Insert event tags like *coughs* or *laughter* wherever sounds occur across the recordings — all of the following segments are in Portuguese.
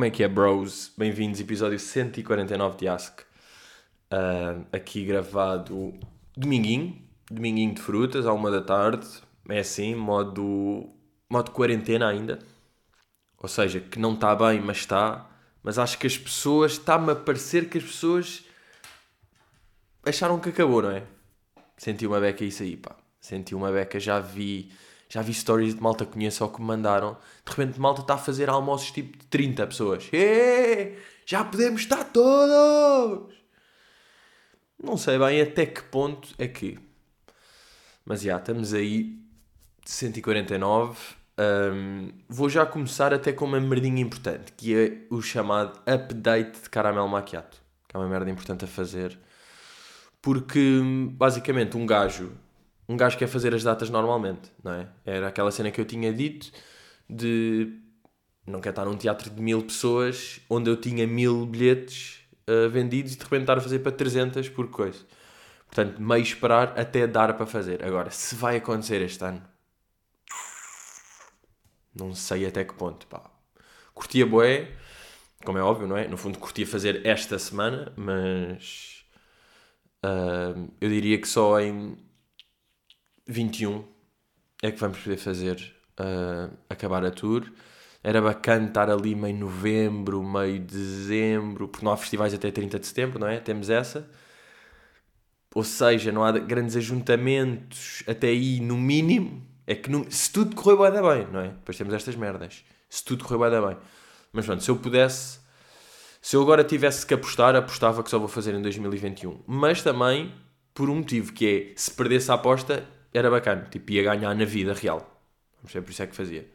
Como é que é, bros? Bem-vindos, episódio 149 de Ask. Uh, aqui gravado dominguinho, dominguinho de frutas, à uma da tarde. É assim, modo, modo quarentena ainda. Ou seja, que não está bem, mas está. Mas acho que as pessoas, está-me a parecer que as pessoas acharam que acabou, não é? Senti uma beca isso aí, pá. Senti uma beca, já vi já vi stories de malta que conheço ou que me mandaram. De repente, malta está a fazer almoços tipo de 30 pessoas. Êêê, já podemos estar todos! Não sei bem até que ponto é que. Mas já, estamos aí. 149. Um, vou já começar até com uma merdinha importante, que é o chamado update de caramelo maquiato. Que é uma merda importante a fazer. Porque, basicamente, um gajo um gajo quer fazer as datas normalmente, não é? Era aquela cena que eu tinha dito de não quer estar num teatro de mil pessoas onde eu tinha mil bilhetes uh, vendidos e de repente estar a fazer para 300 por coisa. Portanto, meio esperar até dar para fazer. Agora, se vai acontecer este ano, não sei até que ponto, pá. Curtia boé, como é óbvio, não é? No fundo, curtia fazer esta semana, mas uh, eu diria que só em 21 é que vamos poder fazer uh, acabar a tour. Era bacana estar ali meio novembro, meio dezembro, porque não há festivais até 30 de setembro, não é? Temos essa. Ou seja, não há grandes ajuntamentos até aí, no mínimo. É que no, se tudo correr bem, bem, não é? Depois temos estas merdas. Se tudo correr bem, bem. Mas pronto, se eu pudesse, se eu agora tivesse que apostar, apostava que só vou fazer em 2021. Mas também por um motivo que é, se perdesse a aposta, era bacana, tipo, ia ganhar na vida real. Vamos ver, por isso é que fazia.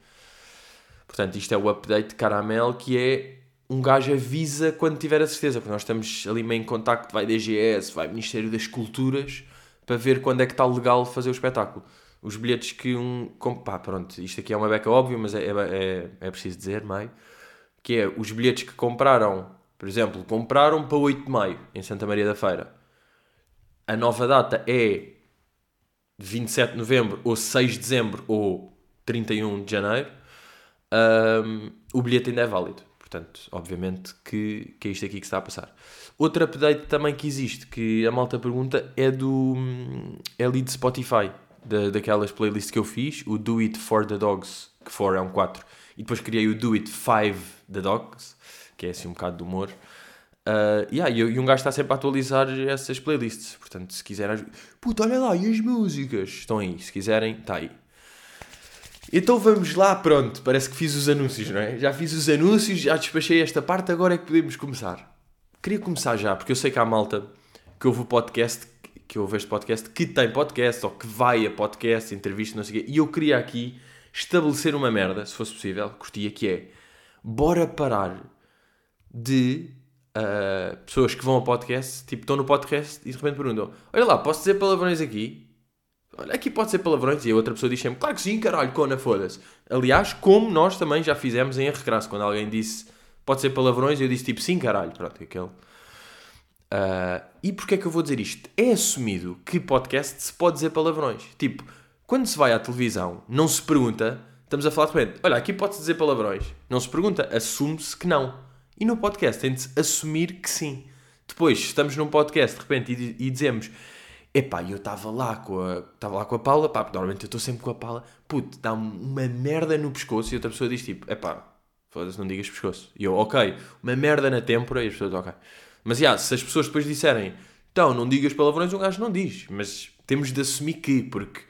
Portanto, isto é o update caramel que é um gajo avisa quando tiver a certeza, porque nós estamos ali meio em contacto, vai DGS, vai Ministério das Culturas, para ver quando é que está legal fazer o espetáculo. Os bilhetes que um... Pá, pronto, isto aqui é uma beca óbvio, mas é, é, é preciso dizer, meio, que é os bilhetes que compraram, por exemplo, compraram para 8 de maio, em Santa Maria da Feira. A nova data é 27 de novembro, ou 6 de dezembro, ou 31 de janeiro, um, o bilhete ainda é válido. Portanto, obviamente que, que é isto aqui que está a passar. Outro update também que existe, que a malta pergunta, é do é ali de Spotify, da, daquelas playlists que eu fiz, o Do It For The Dogs, que for é um 4, e depois criei o Do It 5 The Dogs, que é assim um bocado de humor. Uh, yeah, e, e um gajo está sempre a atualizar essas playlists. Portanto, se quiserem. Puta, olha lá, e as músicas? Estão aí. Se quiserem, está aí. Então vamos lá, pronto. Parece que fiz os anúncios, não é? Já fiz os anúncios, já despachei esta parte, agora é que podemos começar. Queria começar já, porque eu sei que há malta que ouve o podcast, que ouve este podcast, que tem podcast ou que vai a podcast, entrevista, não sei o quê. E eu queria aqui estabelecer uma merda, se fosse possível, curtia, que é bora parar de uh, pessoas que vão ao podcast, tipo, estão no podcast e de repente perguntam: Olha lá, posso dizer palavrões aqui? Olha, aqui pode ser palavrões. E a outra pessoa diz sempre: Claro que sim, caralho, cona, foda-se. Aliás, como nós também já fizemos em recrasso, quando alguém disse pode ser palavrões, eu disse tipo sim, caralho. Pronto, aquele. Uh, e porquê é que eu vou dizer isto? É assumido que podcast se pode dizer palavrões. Tipo, quando se vai à televisão, não se pergunta, estamos a falar de repente, olha, aqui pode-se dizer palavrões. Não se pergunta, assume-se que não. E no podcast tem de -se assumir que sim. Depois, estamos num podcast de repente e, e dizemos: Epá, eu estava lá com a estava lá com a Paula, pá, normalmente eu estou sempre com a Paula, puto, dá uma merda no pescoço e outra pessoa diz tipo: Epá, foda-se, não digas pescoço. E eu, ok, uma merda na têmpora e as pessoas, ok. Mas, já, se as pessoas depois disserem, então, não digas palavrões, um gajo não diz. Mas temos de assumir que, porque,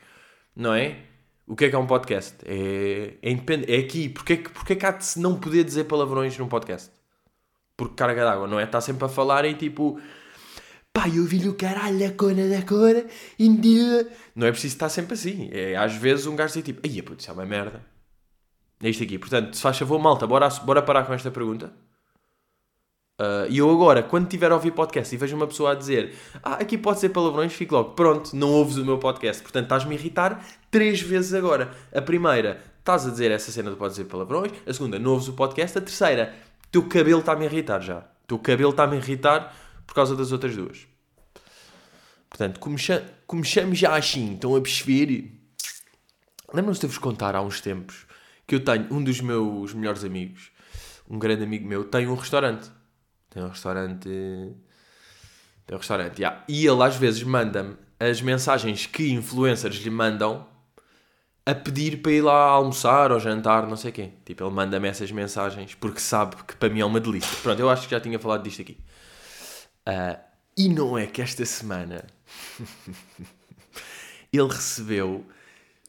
não é? O que é que é um podcast? É, é. É aqui. Porquê, é porquê que há de se não poder dizer palavrões num podcast? Porque carga d'água, não é? Está sempre a falar e tipo. Pá, eu vi-lhe o caralho da cona da cora e Não é preciso estar sempre assim. É, às vezes um gajo diz tipo, ai, putz, isso é uma merda. É isto aqui. Portanto, se faz favor, malta, bora, bora parar com esta pergunta. Uh, e eu agora, quando tiver a ouvir podcast e vejo uma pessoa a dizer Ah, aqui pode ser palavrões, fico logo Pronto, não ouves o meu podcast Portanto, estás-me a irritar três vezes agora A primeira, estás a dizer essa cena de pode dizer palavrões A segunda, não ouves o podcast A terceira, teu cabelo está-me a irritar já. Teu cabelo está-me a irritar por causa das outras duas. Portanto, começamos já assim, estão a perceber. Lembram-se de vos contar há uns tempos que eu tenho um dos meus melhores amigos, um grande amigo meu, tem um restaurante. Tem um restaurante. Tem um restaurante, yeah. E ele às vezes manda-me as mensagens que influencers lhe mandam a pedir para ir lá almoçar ou jantar, não sei quê. Tipo, ele manda-me essas mensagens porque sabe que para mim é uma delícia. Pronto, eu acho que já tinha falado disto aqui. Uh, e não é que esta semana *laughs* ele recebeu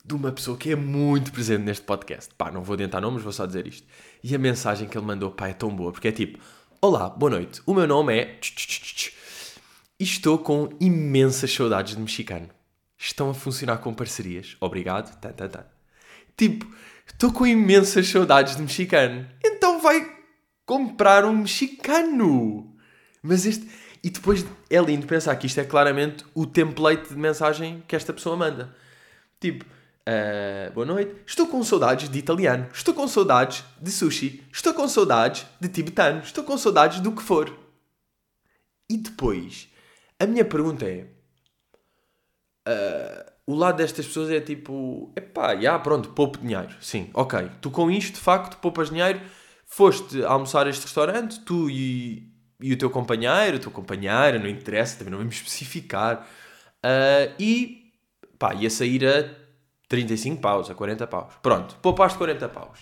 de uma pessoa que é muito presente neste podcast. Pá, não vou adiantar nomes, vou só dizer isto. E a mensagem que ele mandou, pá, é tão boa, porque é tipo: Olá, boa noite, o meu nome é. E estou com imensas saudades de mexicano. Estão a funcionar com parcerias. Obrigado. Tá, tá, tá. Tipo, estou com imensas saudades de mexicano. Então vai comprar um mexicano. Mas este. E depois é lindo pensar que isto é claramente o template de mensagem que esta pessoa manda. Tipo, uh, boa noite, estou com saudades de italiano, estou com saudades de sushi, estou com saudades de tibetano, estou com saudades do que for. E depois, a minha pergunta é: uh, o lado destas pessoas é tipo, epá, já, pronto, poupo dinheiro. Sim, ok, tu com isto, de facto, poupas dinheiro, foste almoçar a este restaurante, tu e, e o teu companheiro, a tua companheira, não interessa, também não vamos especificar, uh, e pá, ia sair a 35 paus, a 40 paus. Pronto, poupaste 40 paus.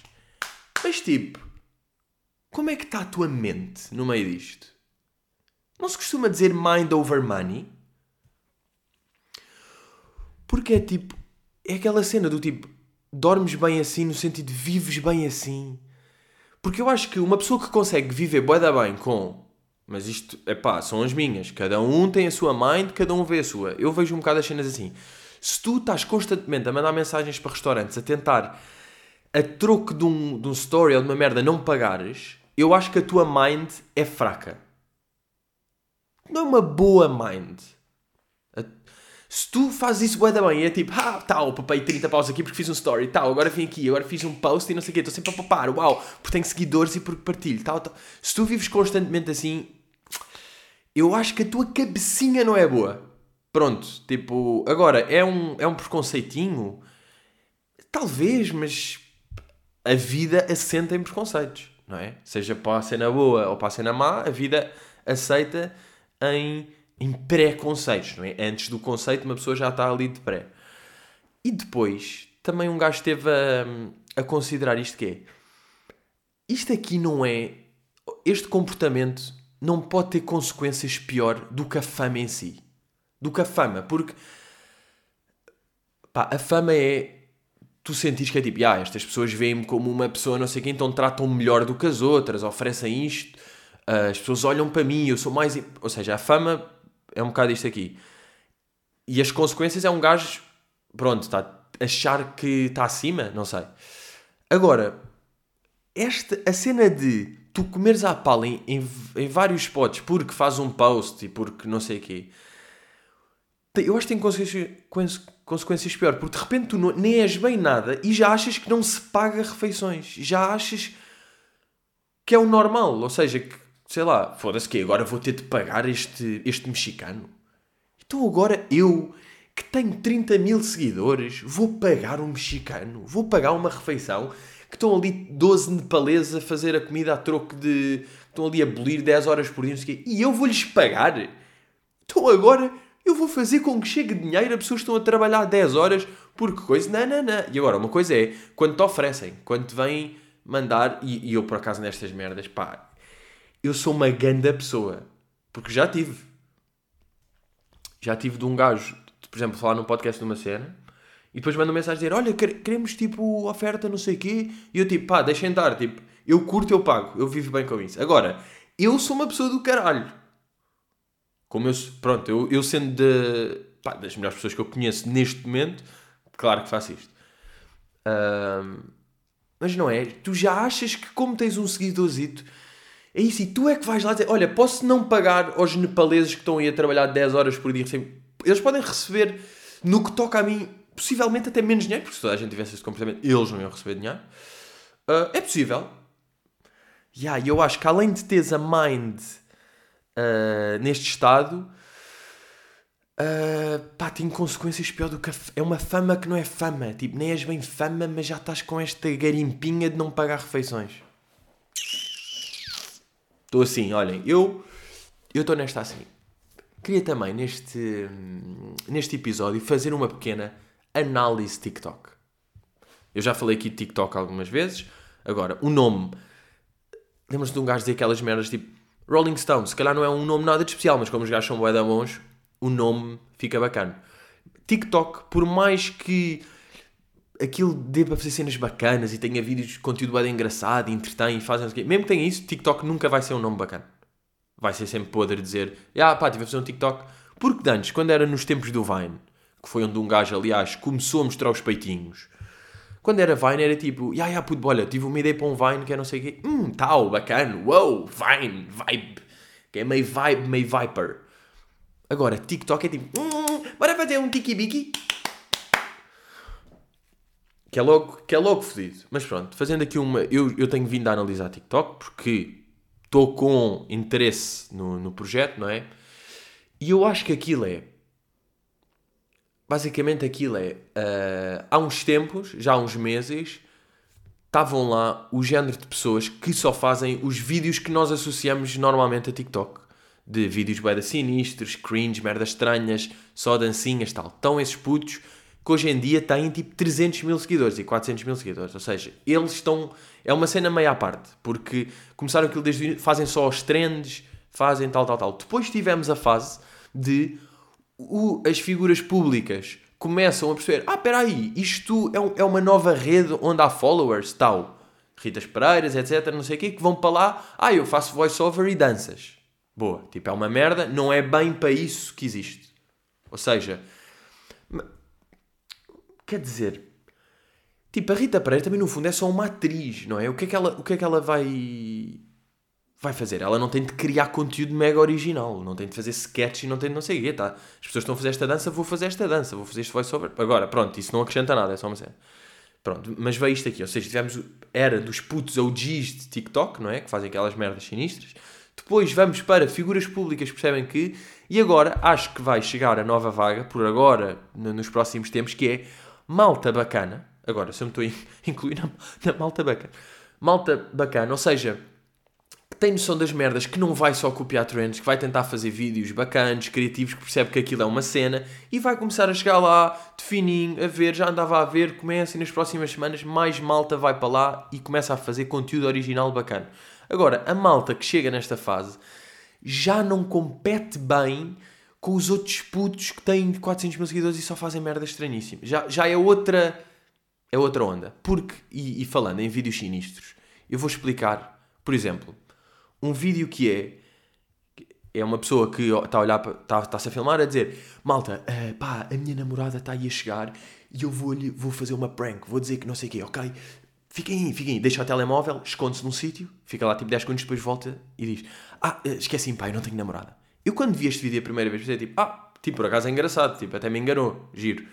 Mas tipo, como é que está a tua mente no meio disto? Não se costuma dizer mind over money? Porque é tipo, é aquela cena do tipo, dormes bem assim, no sentido de vives bem assim. Porque eu acho que uma pessoa que consegue viver boeda bem com. Mas isto, é pá, são as minhas. Cada um tem a sua mind, cada um vê a sua. Eu vejo um bocado as cenas assim. Se tu estás constantemente a mandar mensagens para restaurantes, a tentar, a troco de um, de um story ou de uma merda, não pagares, eu acho que a tua mind é fraca. Não é uma boa mind. Se tu fazes isso bué da bem, é tipo, ah, tal, papei 30 paus aqui porque fiz um story, tal, agora vim aqui, agora fiz um post e não sei o quê, estou sempre a papar, uau, porque tenho seguidores e porque partilho, tal, tal. Se tu vives constantemente assim, eu acho que a tua cabecinha não é boa. Pronto, tipo, agora, é um, é um preconceitinho? Talvez, mas a vida assenta em preconceitos, não é? Seja para a cena boa ou para a cena má, a vida aceita em em pré-conceitos, não é? Antes do conceito, uma pessoa já está ali de pré. E depois, também um gajo esteve a, a considerar isto que é. Isto aqui não é. Este comportamento não pode ter consequências pior do que a fama em si. Do que a fama, porque. Pá, a fama é. Tu sentires que é tipo, ah, estas pessoas veem-me como uma pessoa não sei quem, então tratam-me melhor do que as outras, oferecem isto, as pessoas olham para mim, eu sou mais. Ou seja, a fama é um bocado isto aqui. E as consequências é um gajo, pronto, está achar que está acima, não sei. Agora, esta, a cena de tu comeres à pala em, em, em vários spots porque faz um post e porque não sei o quê, eu acho que tem consequências, consequências pior, porque de repente tu não, nem és bem nada e já achas que não se paga refeições, já achas que é o normal, ou seja, que sei lá, foda-se que agora vou ter de pagar este, este mexicano. Então agora eu, que tenho 30 mil seguidores, vou pagar um mexicano, vou pagar uma refeição, que estão ali 12 nepaleses a fazer a comida a troco de... estão ali a abolir 10 horas por dia, e eu vou-lhes pagar? Então agora eu vou fazer com que chegue dinheiro a pessoas que estão a trabalhar 10 horas porque coisa, não, não, não. E agora, uma coisa é, quando te oferecem, quando te vêm mandar, e, e eu por acaso nestas merdas, pá, eu sou uma ganda pessoa. Porque já tive. Já tive de um gajo, por exemplo, falar num podcast de uma cena e depois manda uma mensagem dizer: Olha, queremos tipo oferta, não sei o quê. E eu tipo, pá, deixem estar. Tipo, eu curto, eu pago. Eu vivo bem com isso. Agora, eu sou uma pessoa do caralho. Como eu, pronto, eu, eu sendo de, pá, das melhores pessoas que eu conheço neste momento, claro que faço isto. Um, mas não é? Tu já achas que, como tens um seguidorzito é isso, e tu é que vais lá dizer: Olha, posso não pagar aos nepaleses que estão aí a trabalhar 10 horas por dia? Eles podem receber, no que toca a mim, possivelmente até menos dinheiro, porque se toda a gente tivesse esse comportamento, eles não iam receber dinheiro. Uh, é possível. E yeah, eu acho que além de teres a mind uh, neste estado, uh, pá, tem consequências pior do que a, é uma fama que não é fama. Tipo, nem és bem fama, mas já estás com esta garimpinha de não pagar refeições. Estou assim, olhem, eu estou nesta assim. Queria também, neste, neste episódio, fazer uma pequena análise TikTok. Eu já falei aqui de TikTok algumas vezes. Agora, o nome. Lembras-te de um gajo dizer aquelas merdas tipo Rolling Stones? Se calhar não é um nome nada de especial, mas como os gajos são bué da bons, o nome fica bacana. TikTok, por mais que aquilo dê para fazer cenas bacanas e tenha vídeos de conteúdo bem engraçado entretém e fazem mesmo que tenha isso, TikTok nunca vai ser um nome bacana. Vai ser sempre podre dizer, ah pá, tive a fazer um TikTok. Porque antes, quando era nos tempos do Vine, que foi onde um gajo, aliás, começou a mostrar os peitinhos, quando era Vine era tipo, ya, ya, puto, olha, tive uma ideia para um Vine que é não sei o quê, hum, tal, bacana, wow, Vine, vibe, que é meio vibe, meio Viper. Agora, TikTok é tipo, hum, bora fazer um tiki-biki. Que é logo, que é logo fodido. Mas pronto, fazendo aqui uma. Eu, eu tenho vindo a analisar TikTok porque estou com interesse no, no projeto, não é? E eu acho que aquilo é. Basicamente, aquilo é. Uh, há uns tempos, já há uns meses, estavam lá o género de pessoas que só fazem os vídeos que nós associamos normalmente a TikTok. De vídeos bem sinistros, cringe, merdas estranhas, só dancinhas tal. Estão esses putos que hoje em dia têm tipo 300 mil seguidores e 400 mil seguidores. Ou seja, eles estão. É uma cena meia à parte, porque começaram aquilo desde. fazem só os trends, fazem tal, tal, tal. Depois tivemos a fase de as figuras públicas começam a perceber: ah, espera aí, isto é, um, é uma nova rede onde há followers, tal. Ritas Pereiras, etc, não sei o quê, que vão para lá, ah, eu faço voiceover e danças. Boa, tipo, é uma merda, não é bem para isso que existe. Ou seja, Quer dizer, tipo, a Rita Pereira também no fundo é só uma atriz, não é? O que é que ela, o que é que ela vai vai fazer? Ela não tem de criar conteúdo mega original, não tem de fazer sketch e não tem de não sei o quê, tá? As pessoas estão a fazer esta dança, vou fazer esta dança, vou fazer este voiceover. Agora, pronto, isso não acrescenta nada, é só uma cena. Pronto, mas veio isto aqui, ou seja, tivemos era dos putos OGs de TikTok, não é? Que fazem aquelas merdas sinistras. Depois vamos para figuras públicas percebem que. E agora acho que vai chegar a nova vaga, por agora, nos próximos tempos, que é malta bacana. Agora, se eu me estou a *laughs* incluir na, na malta bacana. Malta bacana, ou seja, que tem noção das merdas, que não vai só copiar trends, que vai tentar fazer vídeos bacanas, criativos, que percebe que aquilo é uma cena e vai começar a chegar lá de fininho, a ver, já andava a ver, começa e nas próximas semanas mais malta vai para lá e começa a fazer conteúdo original bacana. Agora, a malta que chega nesta fase já não compete bem com os outros putos que têm 400 mil seguidores e só fazem merda estranhíssima. Já, já é outra é outra onda. Porque, e, e, falando em vídeos sinistros, eu vou explicar, por exemplo, um vídeo que é é uma pessoa que está a olhar, está, está-se a filmar a dizer malta, uh, pá, a minha namorada está aí a chegar e eu vou, vou fazer uma prank, vou dizer que não sei o quê, ok? Fiquem aí, fiquem aí, deixa o telemóvel, esconde-se num sítio, fica lá tipo 10 segundos, depois volta e diz ah, eh, esqueci-me, pá, eu não tenho namorada. Eu quando vi este vídeo a primeira vez pensei tipo, ah, tipo, por acaso é engraçado, tipo, até me enganou, giro.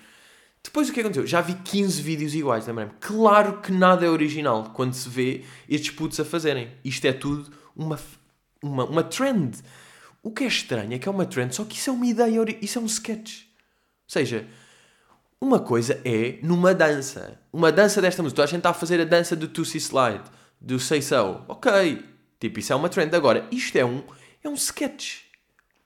Depois o que aconteceu? Já vi 15 vídeos iguais, lembrei-me. Claro que nada é original quando se vê estes putos a fazerem. Isto é tudo uma, uma, uma trend. O que é estranho é que é uma trend, só que isso é uma ideia, isso é um sketch. Ou seja, uma coisa é numa dança. Uma dança desta música. a gente está a fazer a dança do Tussy Slide, do Say So. Ok. Tipo, isso é uma trend. Agora, isto é um, é um sketch.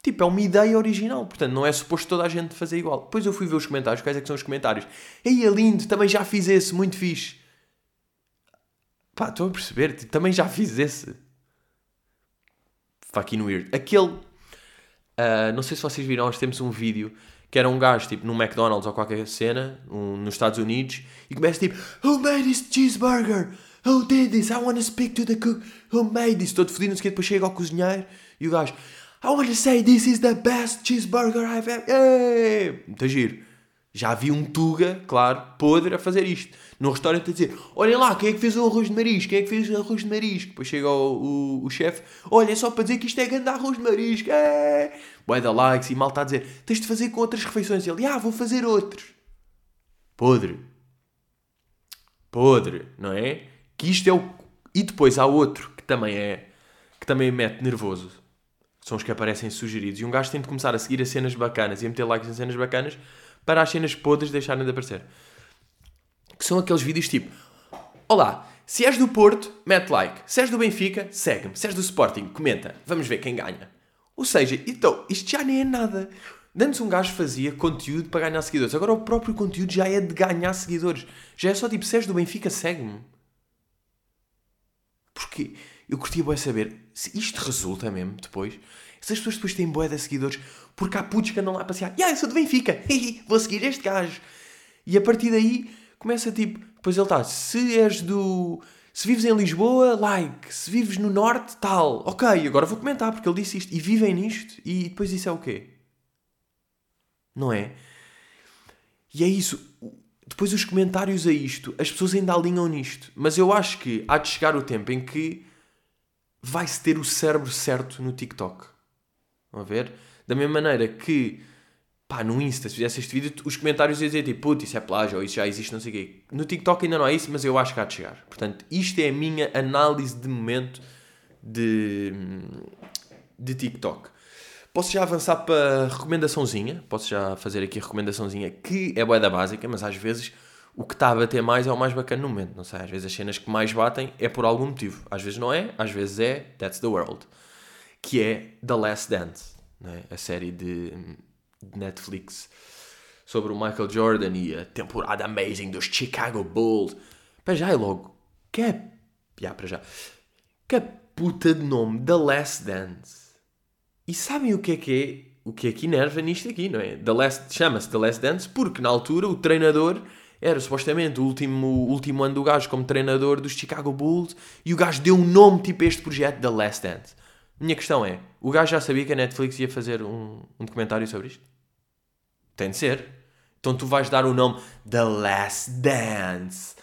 Tipo, é uma ideia original, portanto não é suposto toda a gente fazer igual. Depois eu fui ver os comentários, quais é que são os comentários? Ei, é lindo, também já fiz esse, muito fixe. Pá, estou a perceber, tipo, também já fiz esse. Fucking weird. Aquele, uh, não sei se vocês viram, nós temos um vídeo que era um gajo, tipo, num McDonald's ou qualquer cena, um, nos Estados Unidos, e começa tipo, Who made this cheeseburger? Who did this? I want to speak to the cook. Who made this? Todo fodido, não sei o que, depois chega ao cozinheiro e o gajo... I want to say this is the best cheeseburger I've ever. Hey! Muito giro. Já vi um Tuga, claro, podre a fazer isto. No restaurante a dizer: Olhem lá, quem é que fez o arroz de marisco? Quem é que fez o arroz de marisco? Depois chega o, o, o chefe: Olha, é só para dizer que isto é grande arroz de marisco. É! Boa da likes e mal está a dizer: Tens de fazer com outras refeições. Ele: Ah, vou fazer outros. Podre. Podre, não é? Que isto é o. E depois há outro que também é. que também mete nervoso são os que aparecem sugeridos. E um gajo tem de começar a seguir as cenas bacanas e a meter likes em cenas bacanas para as cenas podres deixarem de aparecer. Que são aqueles vídeos tipo: Olá, Se és do Porto, mete like. Se és do Benfica, segue-me. Se és do Sporting, comenta. Vamos ver quem ganha. Ou seja, então, isto já nem é nada. Antes um gajo fazia conteúdo para ganhar seguidores. Agora o próprio conteúdo já é de ganhar seguidores. Já é só tipo, se és do Benfica, segue-me. Porque eu curtia bem saber se isto resulta mesmo depois. Se as pessoas depois têm boé de seguidores, porque há putos que andam lá a passear. Ah, eu sou do Benfica, *laughs* vou seguir este gajo. E a partir daí começa tipo, depois ele está, se és do. Se vives em Lisboa, like. Se vives no Norte, tal. Ok, agora vou comentar porque ele disse isto. E vivem nisto. E depois isso é o quê? Não é? E é isso. Depois os comentários a isto, as pessoas ainda alinham nisto. Mas eu acho que há de chegar o tempo em que vai-se ter o cérebro certo no TikTok. Vão ver? Da mesma maneira que pá, no Insta, se fizesse este vídeo, os comentários iam dizer tipo, putz, isso é plágio, ou isso já existe, não sei o quê. No TikTok ainda não é isso, mas eu acho que há de chegar. Portanto, isto é a minha análise de momento de, de TikTok. Posso já avançar para recomendaçãozinha, posso já fazer aqui a recomendaçãozinha, que é boa da básica, mas às vezes o que está a bater mais é o mais bacana no momento, não sei, às vezes as cenas que mais batem é por algum motivo, às vezes não é, às vezes é That's the World, que é The Last Dance, é? a série de Netflix sobre o Michael Jordan e a temporada amazing dos Chicago Bulls. Para já é logo. Que é. Já, para já. Que puta de nome. The Last Dance. E sabem o que é que é? O que é que enerva nisto aqui, não é? The Last, chama-se The Last Dance porque na altura o treinador era supostamente o último, o último ano do gajo como treinador dos Chicago Bulls e o gajo deu um nome tipo a este projeto The Last Dance. Minha questão é: o gajo já sabia que a Netflix ia fazer um, um documentário sobre isto? Tem de ser. Então tu vais dar o nome The Last Dance.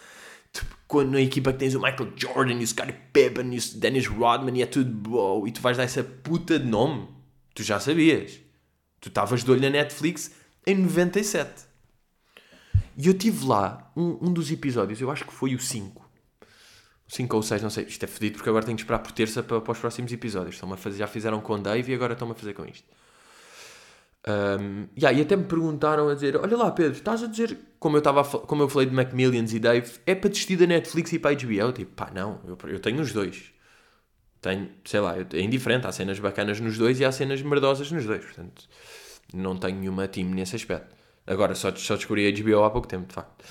Quando na equipa que tens o Michael Jordan e o Scottie Pippen e o Dennis Rodman e é tudo bom e tu vais dar essa puta de nome. Tu já sabias. Tu estavas de olho na Netflix em 97. E eu tive lá um, um dos episódios, eu acho que foi o 5. 5 ou 6, não sei. Isto é fedido porque agora tenho que esperar por terça para, para os próximos episódios. Estão a fazer, já fizeram com o Dave e agora estão a fazer com isto. Um, yeah, e até me perguntaram a dizer: Olha lá, Pedro, estás a dizer, como eu, tava, como eu falei de Macmillions e Dave, é para desistir da Netflix e para a HBO? Eu, tipo, pá, não, eu, eu tenho os dois. Tenho, sei lá, é indiferente. Há cenas bacanas nos dois e há cenas merdosas nos dois. Portanto, não tenho nenhuma team nesse aspecto. Agora, só, só descobri a HBO há pouco tempo, de facto.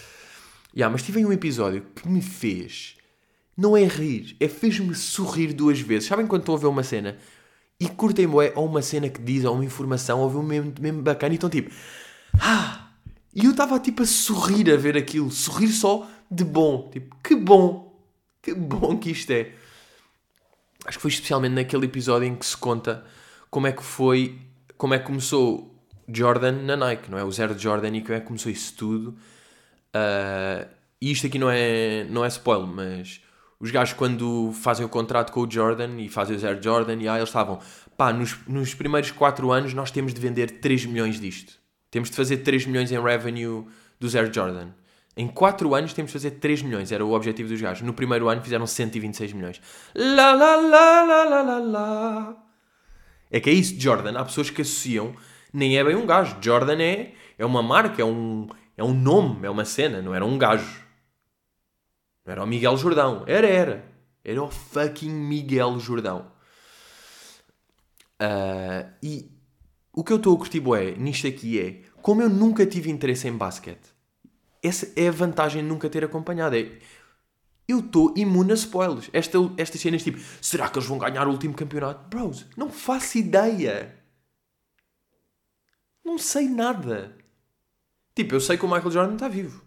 Yeah, mas tive um episódio que me fez, não é rir, é fez-me sorrir duas vezes. Sabem quando estão a ver uma cena e curtem bué ou uma cena que diz, ou uma informação, ou um mesmo, mesmo bacana, e estão tipo, ah! E eu estava tipo a sorrir a ver aquilo, sorrir só de bom, tipo, que bom, que bom que isto é. Acho que foi especialmente naquele episódio em que se conta como é que foi, como é que começou Jordan na Nike, não é? O zero de Jordan e como é que começou isso tudo. Uh, e isto aqui não é, não é spoiler, mas os gajos, quando fazem o contrato com o Jordan e fazem o Air Jordan, e aí eles estavam, pá, nos, nos primeiros 4 anos nós temos de vender 3 milhões disto. Temos de fazer 3 milhões em revenue do Air Jordan. Em 4 anos temos de fazer 3 milhões, era o objetivo dos gajos. No primeiro ano fizeram 126 milhões. Lá, lá, lá, lá, lá, lá, lá. É que é isso, Jordan. Há pessoas que associam, nem é bem um gajo. Jordan é, é uma marca, é um, é um nome, é uma cena, não era um gajo. Não era o Miguel Jordão. Era, era. Era o fucking Miguel Jordão. Uh, e o que eu estou a curtir bué nisto aqui é, como eu nunca tive interesse em basquete, essa é a vantagem de nunca ter acompanhado. É, eu estou imune a spoilers. Esta, estas cenas tipo, será que eles vão ganhar o último campeonato? Bros, não faço ideia. Não sei nada. Tipo, eu sei que o Michael Jordan está vivo.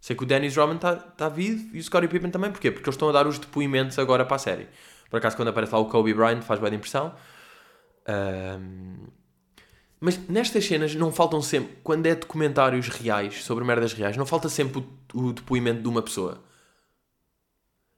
Sei que o Dennis Rodman está tá vivo e o Scottie Pippen também. Porquê? Porque eles estão a dar os depoimentos agora para a série. Por acaso, quando aparece lá o Kobe Bryant, faz bem impressão. Um... Mas nestas cenas não faltam sempre, quando é documentários reais, sobre merdas reais, não falta sempre o, o depoimento de uma pessoa.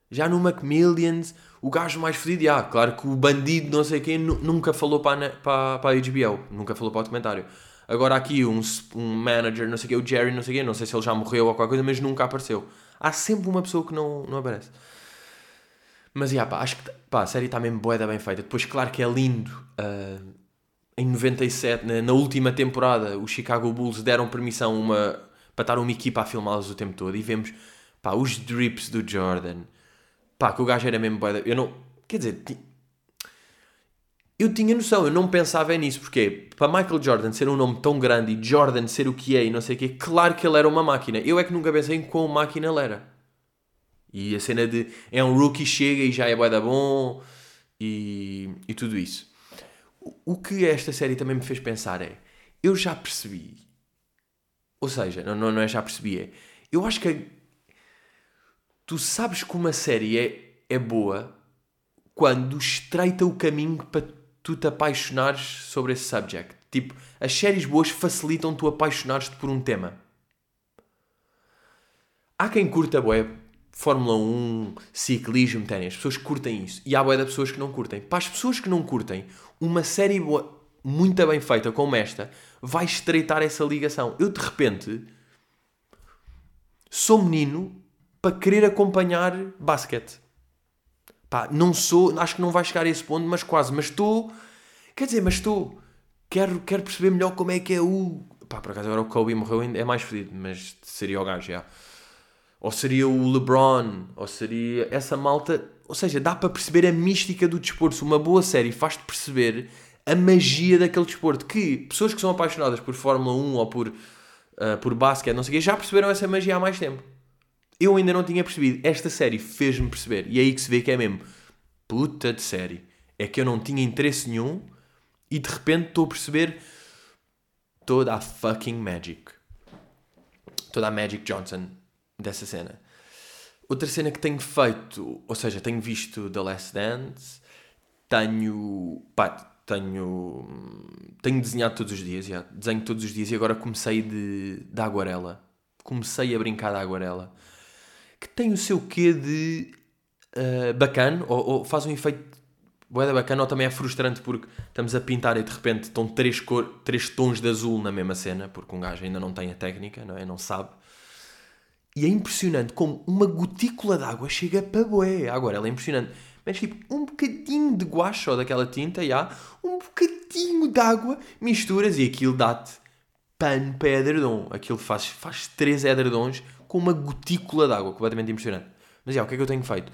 Já no Macmillions, o gajo mais fodido, ah, claro que o bandido não sei quem nunca falou para para, para a HBO, nunca falou para o documentário. Agora aqui um, um manager, não sei quê, o Jerry, não sei quê, não sei se ele já morreu ou qualquer coisa, mas nunca apareceu. Há sempre uma pessoa que não, não aparece. Mas, yeah, pá, acho que pá, a série está mesmo boeda bem feita. Depois, claro que é lindo. Uh, em 97, na, na, última temporada, os Chicago Bulls deram permissão uma, para estar uma equipa a filmá-los o tempo todo. E vemos pá, os drips do Jordan, Pá, que o gajo era mesmo bué da- Eu não... Quer dizer... ti- Eu tinha noção, eu não pensava nisso, porque para Michael Jordan ser um nome tão grande e Jordan ser o que é e não sei o quê, claro que ele era uma máquina. Eu é que nunca pensei em quão máquina ele era. E a cena de é um rookie, chega e já é bué da bom e, e tudo isso. O- O que esta série também me fez pensar é, eu já percebi, ou seja, não, não, não é já percebi, é, eu acho que tu sabes que uma série é, é boa quando estreita o caminho para tu te apaixonares sobre esse subject. Tipo, as séries boas facilitam tu apaixonares-te por um tema. Há quem curta bué Fórmula 1, ciclismo, ténis. Pessoas que curtem isso. E há bué de pessoas que não curtem. Para as pessoas que não curtem, uma série boa, muito bem feita como esta, vai estreitar essa ligação. Eu, de repente, sou menino para querer acompanhar basquete. Pá, não sou, acho que não vai chegar a esse ponto, mas quase. Mas estou, quer dizer, mas estou, quero, quero perceber melhor como é que é o. Pá, por acaso agora o Kobe morreu, é mais fedido, mas seria o gajo, já. Ou seria o LeBron, ou seria essa malta. Ou seja, dá para perceber a mística do desporto. Uma boa série faz-te perceber a magia daquele desporto. Que pessoas que são apaixonadas por Fórmula 1 ou por, ah, por basquete, não sei o quê, já perceberam essa magia há mais tempo. Eu ainda não tinha percebido. Esta série fez-me perceber. E é aí que se vê que é mesmo. Puta de série. É que eu não tinha interesse nenhum e de repente estou a perceber toda a fucking magic. Toda a Magic Johnson dessa cena. Outra cena que tenho feito, ou seja, tenho visto The Last Dance, tenho. pá, tenho. tenho desenhado todos os dias, já. desenho todos os dias e agora comecei de, de aguarela. Comecei a brincar de aguarela. Que tem o seu quê de uh, bacana, ou, ou faz um efeito boeda bacana, ou também é frustrante porque estamos a pintar e de repente estão três, cor, três tons de azul na mesma cena, porque um gajo ainda não tem a técnica, não é? Não sabe. E é impressionante como uma gotícula de água chega para boé. Agora, ela é impressionante. Mas tipo, um bocadinho de guache ou daquela tinta, já, um bocadinho de água, misturas e aquilo dá-te pano para edredom. Aquilo faz, faz três edredons com uma gotícula de água. Completamente impressionante. Mas já, o que é que eu tenho feito?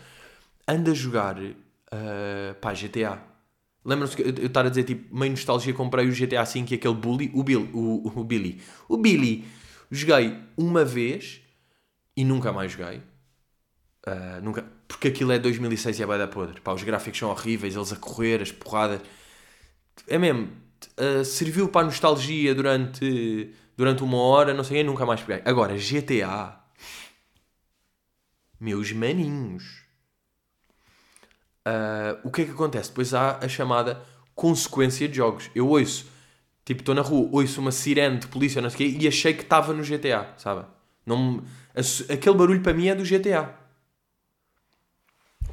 Ando a jogar, uh, pá, GTA. Lembram-se que eu eu estar a dizer, tipo, meio nostalgia, comprei o GTA V e aquele Bully, o, Bill, o, o Billy. O Billy, joguei uma vez e nunca mais joguei. Uh, nunca, porque aquilo é 2006 e é da podre. Pá, os gráficos são horríveis, eles a correr, as porradas. É mesmo, uh, serviu para a nostalgia durante, durante uma hora, não sei, nunca mais peguei. Agora, GTA. Meus maninhos. Uh, o que é que acontece? Depois há a chamada consequência de jogos. Eu ouço, tipo, estou na rua, ouço uma sirene de polícia, não sei o quê, e achei que estava no GTA, sabe? Não, aquele barulho para mim é do GTA.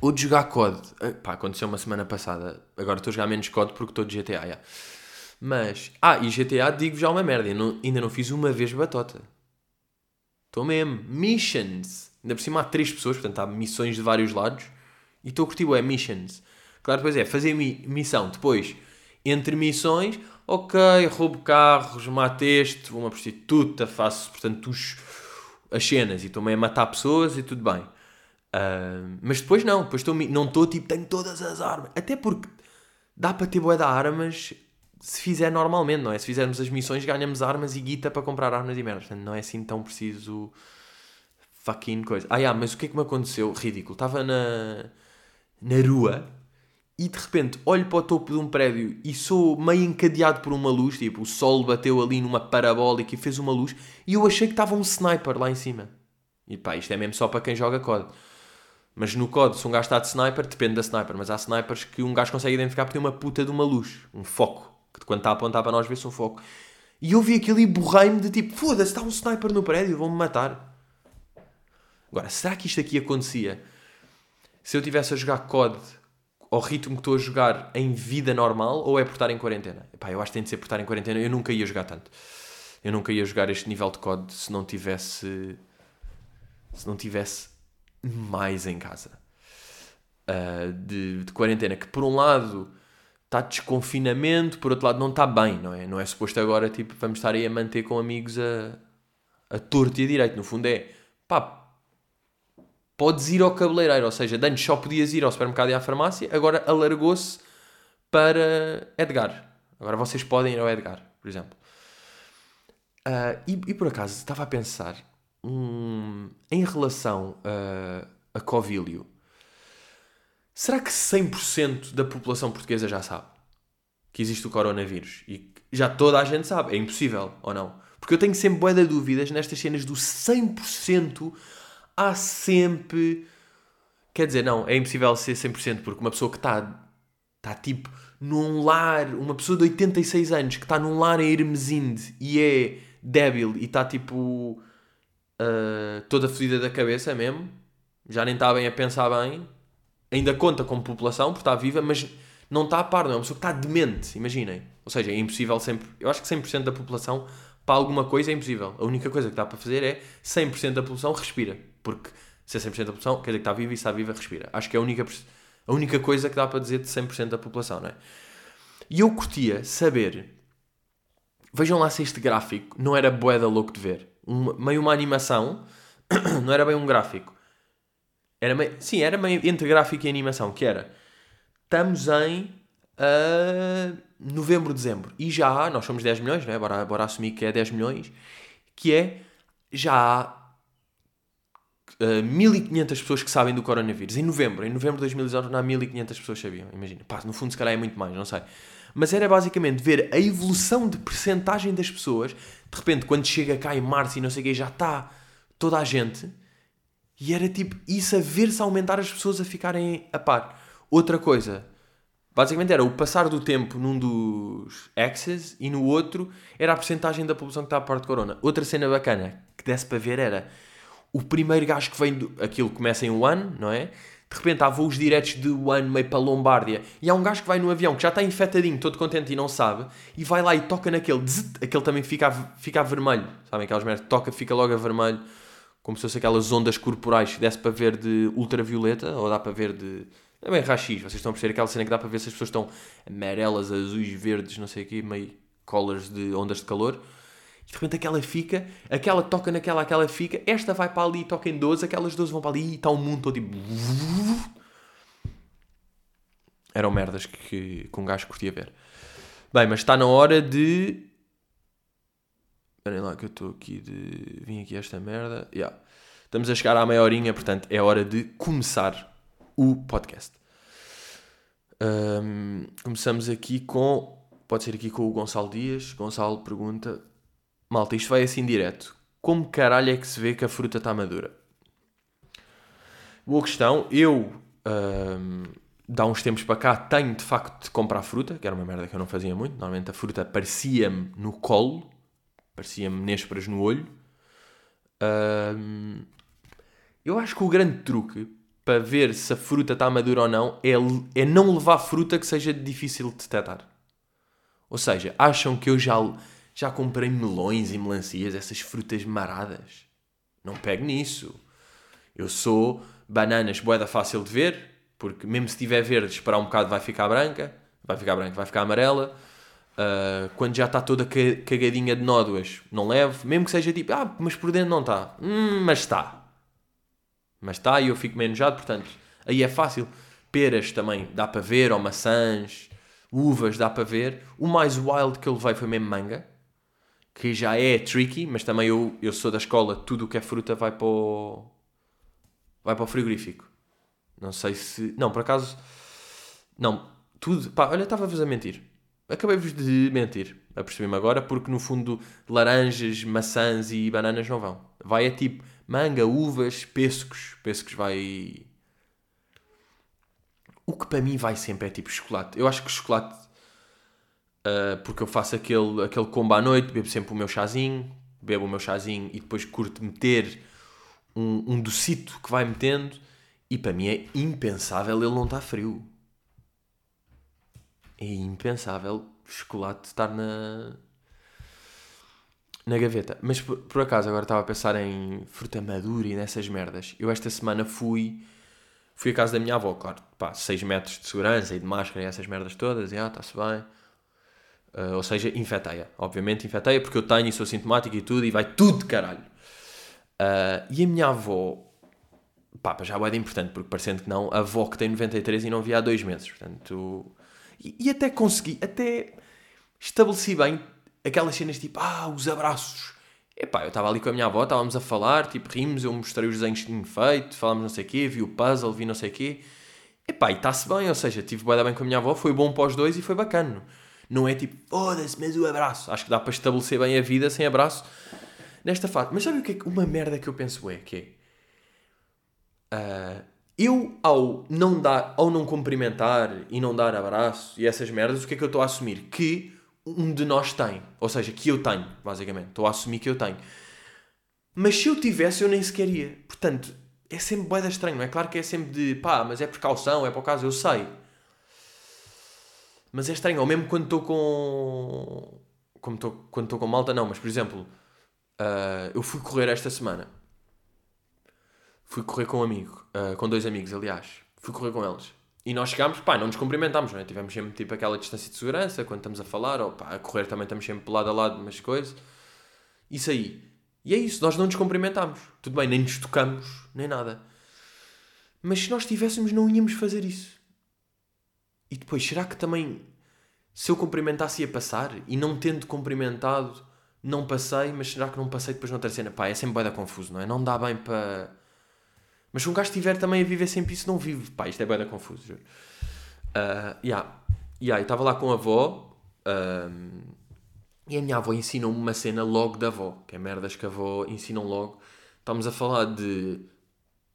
Ou de jogar COD. Ah, Pá, aconteceu uma semana passada. Agora estou a jogar menos COD porque estou de GTA, já. Mas, ah, e GTA digo já uma merda. não- ainda não fiz uma vez batota. Estou mesmo. Missions. Ainda por cima há três pessoas, portanto há missões de vários lados. E estou a curtir, é missions. Claro, depois é fazer mi- missão. Depois, entre missões, ok, roubo carros, mato este, uma prostituta, faço, portanto, os, as cenas e estou-me a matar pessoas e tudo bem. Ah, mas depois não, depois estou, não estou tipo, tenho todas as armas. Até porque dá para ter boa de armas se fizer normalmente, não é? Se fizermos as missões, ganhamos armas e guita para comprar armas e merda. Portanto, não é assim tão preciso fucking coisa. Ah, yeah, mas o que é que me aconteceu? Ridículo. Estava na, na rua e de repente olho para o topo de um prédio e sou meio encadeado por uma luz. Tipo, o sol bateu ali numa parabólica e fez uma luz e eu achei que estava um sniper lá em cima. E pá, isto é mesmo só para quem joga COD. Mas no COD, se um gajo está de sniper, depende da sniper. Mas há snipers que um gajo consegue identificar porque tem uma puta de uma luz, um foco. Que quando está a apontar para nós vê-se um foco. E eu vi aquilo e borrei-me de tipo, foda-se, está um sniper no prédio, vão-me matar. Agora, será que isto aqui acontecia se eu estivesse a jogar COD ao ritmo que estou a jogar em vida normal ou é por estar em quarentena? Epá, eu acho que tem de ser por estar em quarentena. Eu nunca ia jogar tanto. Eu nunca ia jogar este nível de COD se não tivesse. Se não tivesse mais em casa. Uh, de, de quarentena. Que por um lado está de desconfinamento, por outro lado não está bem, não é? Não é suposto agora tipo, vamos estar aí a manter com amigos a, a torto e a direito. No fundo é pá, podes ir ao cabeleireiro, ou seja, antes só podias ir ao supermercado e à farmácia, agora alargou-se para Edgar. Agora vocês podem ir ao Edgar, por exemplo. Uh, e, e, por acaso estava a pensar um, em relação a, a. Será que 100% da população portuguesa já sabe que existe o coronavírus? E já toda a gente sabe. É impossível, ou não? Porque eu tenho sempre boa dúvidas nestas cenas do 100%. Há sempre. Quer dizer, não, é impossível ser 100%, porque uma pessoa que está está tipo num lar, uma pessoa de 86 anos que está num lar em Hermesinde e é débil e está tipo uh, toda fodida da cabeça mesmo, já nem está bem a pensar bem, ainda conta como população porque está viva, mas não está a par, não é uma pessoa que está demente, imaginem. Ou seja, é impossível sempre. Eu acho que 100% da população para alguma coisa é impossível. A única coisa que dá para fazer é 100% da população respira. Porque se é 100% da população, quer dizer que está viva e está viva, respira. Acho que é a única a única coisa que dá para dizer de 100% da população, não é? E eu curtia saber. Vejam lá se este gráfico não era boeda louco de ver. Uma, meio uma animação, *coughs* não era bem um gráfico. Era meio, sim, era meio entre gráfico e animação, que era. Estamos em novembro, dezembro. E já há, nós somos 10 milhões, não é? Bora, bora assumir que é 10 milhões. Que é, já há uh, eh, 1500 pessoas que sabem do coronavírus. Em novembro, em novembro de 2019, não há 1500 pessoas que sabiam. Imagina. Pá, no fundo, se calhar é muito mais, não sei. Mas era basicamente ver a evolução de percentagem das pessoas. De repente, quando chega cá em março e não sei o que, já está toda a gente. E era tipo isso a ver-se aumentar as pessoas a ficarem a par. Outra coisa, basicamente era o passar do tempo num dos axes e no outro era a percentagem da população que está a par de corona. Outra cena bacana que desse para ver era o primeiro gajo que vem do. Aquilo começa em Wuhan, não é? De repente há voos diretos de Wuhan meio para Lombardia e há um gajo que vai no avião que já está infectadinho, todo contente e não sabe, e vai lá e toca naquele, zzz, aquele também fica, a, fica a vermelho. Sabem aquelas merdas? Toca, fica logo a vermelho, como se fosse aquelas ondas corporais que desse para ver de ultravioleta ou dá para ver de. É bem rachis, vocês estão a perceber aquela cena que dá para ver se as pessoas estão amarelas, azuis, verdes, não sei o quê, meio colors de ondas de calor de repente aquela fica, aquela toca naquela, aquela fica, esta vai para ali e toca em 12, aquelas 12 vão para ali e está o mundo todo tipo. Eram merdas que, que um gajo curtia ver. Bem, mas está na hora de. Esperem lá que eu estou aqui de. Vim aqui esta merda. Yeah. Estamos a chegar à meia horinha, portanto é hora de começar o podcast. Um, começamos aqui com. Pode ser aqui com o Gonçalo Dias. Gonçalo pergunta: Malta, isto vai assim direto. Como caralho é que se vê que a fruta está madura? Boa questão. Eu, hum, há uns tempos para cá, tenho de facto de comprar fruta, que era uma merda que eu não fazia muito. Normalmente a fruta parecia-me no colo, parecia-me nésperas no olho. Hum, eu acho que o grande truque para ver se a fruta está madura ou não é, é não levar fruta que seja difícil de detectar. Ou seja, acham que eu já já comprei melões e melancias, essas frutas maradas. Não pego nisso. Eu sou bananas boeda fácil de ver, porque mesmo se tiver verde, esperar um bocado vai ficar branca, vai ficar branca, vai ficar amarela. Uh, quando já está toda cagadinha de nódoas, não levo. Mesmo que seja tipo, ah, mas por dentro não está. Hum, mas está. Mas está e eu fico menos enojado, portanto, aí é fácil. Peras também dá para ver, ou maçãs, uvas dá para ver. O mais wild que eu levei foi mesmo manga que já é tricky, mas também eu, eu sou da escola, tudo o que é fruta vai para o, vai para o frigorífico. Não sei se. Não, por acaso. Não, tudo. Pá, olha, estava-vos a mentir. Acabei-vos de mentir, apercebi-me agora, porque no fundo laranjas, maçãs e bananas não vão. Vai é tipo manga, uvas, pêssegos. Pêssegos vai. O que para mim vai sempre é tipo chocolate. Eu acho que chocolate uh, porque eu faço aquele, aquele combo à noite, bebo sempre o meu chazinho, bebo o meu chazinho e depois curto meter um, um docito que vai metendo e para mim é impensável ele não estar frio. É impensável chocolate estar na, na gaveta. Mas por, por, acaso agora estava a pensar em fruta madura e nessas merdas. Eu esta semana fui fui à casa da minha avó, claro, pá, 6 metros de segurança e de máscara e essas merdas todas, e ah, está-se bem. Uh, ou seja, infectei-a. Obviamente infectei-a porque eu tenho e sou sintomático e tudo e vai tudo de caralho. Uh, e a minha avó pá, já é importante, porque parecendo que não, a avó que tem 93 e não via há dois meses, portanto... E, e até consegui, até estabeleci bem aquelas cenas tipo, ah, os abraços. Epá, eu estava ali com a minha avó, estávamos a falar, tipo, rimos, eu mostrei os desenhos que tinha feito, falámos não sei o quê, vi o puzzle, vi não sei o quê. Epá, e está-se bem, ou seja, tive bem, bem com a minha avó, foi bom para os dois e foi bacana. Não é tipo, foda-se, mas o abraço. Acho que dá para estabelecer bem a vida sem abraço nesta fase. Mas sabe o que é uma merda que eu penso é que é? Uh, eu, ao não dar, ao não cumprimentar e não dar abraço e essas merdas, o que é que eu estou a assumir? Que um de nós tem. Ou seja, que eu tenho, basicamente. Estou a assumir que eu tenho. Mas se eu tivesse, eu nem sequer ia. Portanto, é sempre boeda estranho, não é? Claro que é sempre de pá, mas é precaução, é para o caso, eu sei. Mas é estranho, ou mesmo quando estou com. Como estou, quando estou com malta, não, mas por exemplo, uh, eu fui correr esta semana. Fui correr com um amigo, uh, com dois amigos, aliás. Fui correr com eles. E nós chegámos, pá, não nos cumprimentámos, não é? Tivemos sempre tipo aquela distância de segurança quando estamos a falar, ou pá, a correr também estamos sempre lado a lado, umas coisas. Isso aí. E é isso, nós não nos cumprimentámos. Tudo bem, nem nos tocamos, nem nada. Mas se nós tivéssemos, não íamos fazer isso. E depois, será que também, se eu cumprimentasse, ia passar? E não tendo cumprimentado, não passei, mas será que não passei depois noutra cena? Pá, é sempre bem confuso, não é? Não dá bem para mas se um gajo estiver também a viver sempre isso, não vive. Pá, isto é bem confuso, juro. Uh, yeah. Yeah, eu estava lá com a avó e a minha avó ensinou-me uma cena logo da avó, que é merdas que a avó ensinam logo. Estávamos a falar de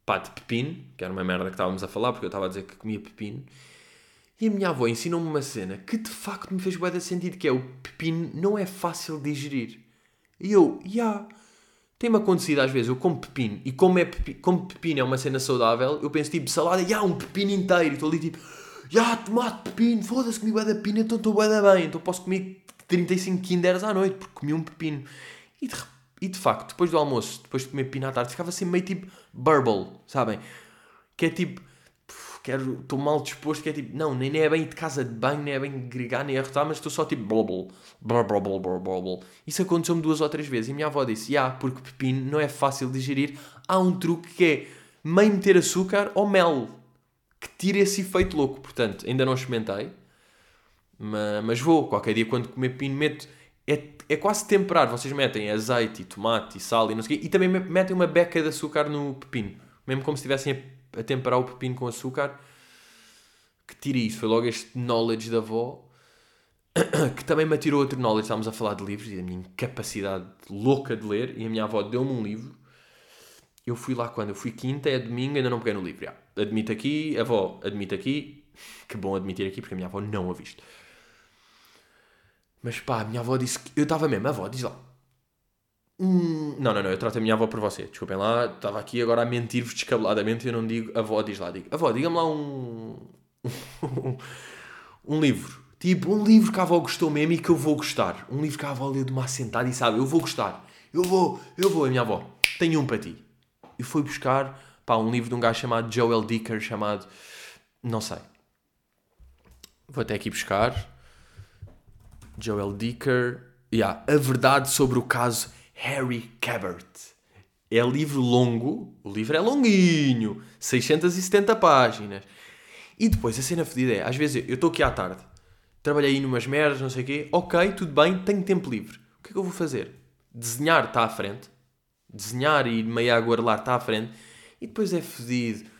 pá, de pepino, que era uma merda que estávamos a falar, porque eu estava a dizer que comia pepino. E a minha avó ensinou-me uma cena que de facto me fez bué de sentido, que é o pepino não é fácil de digerir. E eu, ya, yeah, tem-me acontecido às vezes, eu como pepino, e como, é pepino, como pepino é uma cena saudável, eu penso tipo, salada, já, um pepino inteiro, e estou ali tipo, já, tomate, pepino, foda-se, comi bué da pepino, então estou bué da bem, então posso comer 35 kinders à noite, porque comi um pepino. E de, e de facto, depois do almoço, depois de comer pepino à tarde, ficava assim meio tipo burble, sabem? Que é tipo, quero, estou mal disposto, que é tipo, não, nem é bem de casa de banho, nem é bem gregar, nem arrotar, mas estou só tipo blobble, blobble, blobble. Isso aconteceu-me duas ou três vezes e minha avó disse, ah, porque pepino não é fácil de digerir, há um truque que é meio meter açúcar ou mel, que tira esse efeito louco, portanto, ainda não experimentei, mas, mas vou, qualquer dia quando comer pepino meto, é, é quase temperar, vocês metem azeite tomate sal e não sei o quê, e também metem uma beca de açúcar no pepino, mesmo como se estivessem a a temperar o pepino com açúcar, que tira isso. Foi logo este knowledge da avó, *coughs* que também me atirou outro knowledge. Estávamos a falar de livros e da minha incapacidade louca de ler, e a minha avó deu-me um livro. Eu fui lá quando? Eu fui quinta, é domingo, ainda não peguei no livro. Já. Admito aqui, avó, admito aqui. Que bom admitir aqui, porque a minha avó não a viste. Mas pá, a minha avó disse que. Eu estava mesmo, a avó, diz lá. Hum, não, não, não, eu trato a minha avó por você. Desculpem lá, estava aqui agora a mentir-vos descabeladamente eu não digo avó, diz lá, digo avó, diga-me lá um. *laughs* um livro. Tipo, um livro que a avó gostou mesmo e que eu vou gostar. Um livro que a avó leu de uma assentada e sabe, eu vou gostar. Eu vou, eu vou, a minha avó. Tenho um para ti. E fui buscar, pá, um livro de um gajo chamado Joel Dicker, chamado. Não sei. Vou até aqui buscar. Joel Dicker. Yeah, a verdade sobre o caso Harry Cabert. É livro longo, o livro é longuinho, 670 páginas. E depois a cena fedida é, às vezes eu estou aqui à tarde, trabalhei aí numas merdas, não sei o quê, ok, tudo bem, tenho tempo livre. O que é que eu vou fazer? Desenhar está à frente, desenhar e meio aguardelar está à frente, e depois é fedido.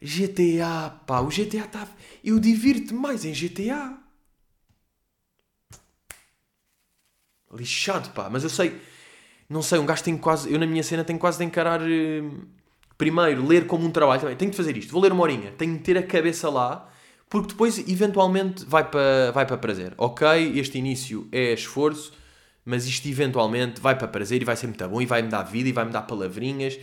GTA, pá, o GTA está. Eu divirto mais em GTA. Lixado, pá, mas eu sei não sei, um gajo tem quase, eu na minha cena tenho quase de encarar, eh, primeiro, ler como um trabalho também. Tenho de fazer isto, vou ler uma horinha, tenho de ter a cabeça lá, porque depois, eventualmente, vai para, vai para prazer. Ok, este início é esforço, mas isto eventualmente vai para prazer e vai ser muito bom e vai-me dar vida e vai-me dar palavrinhas.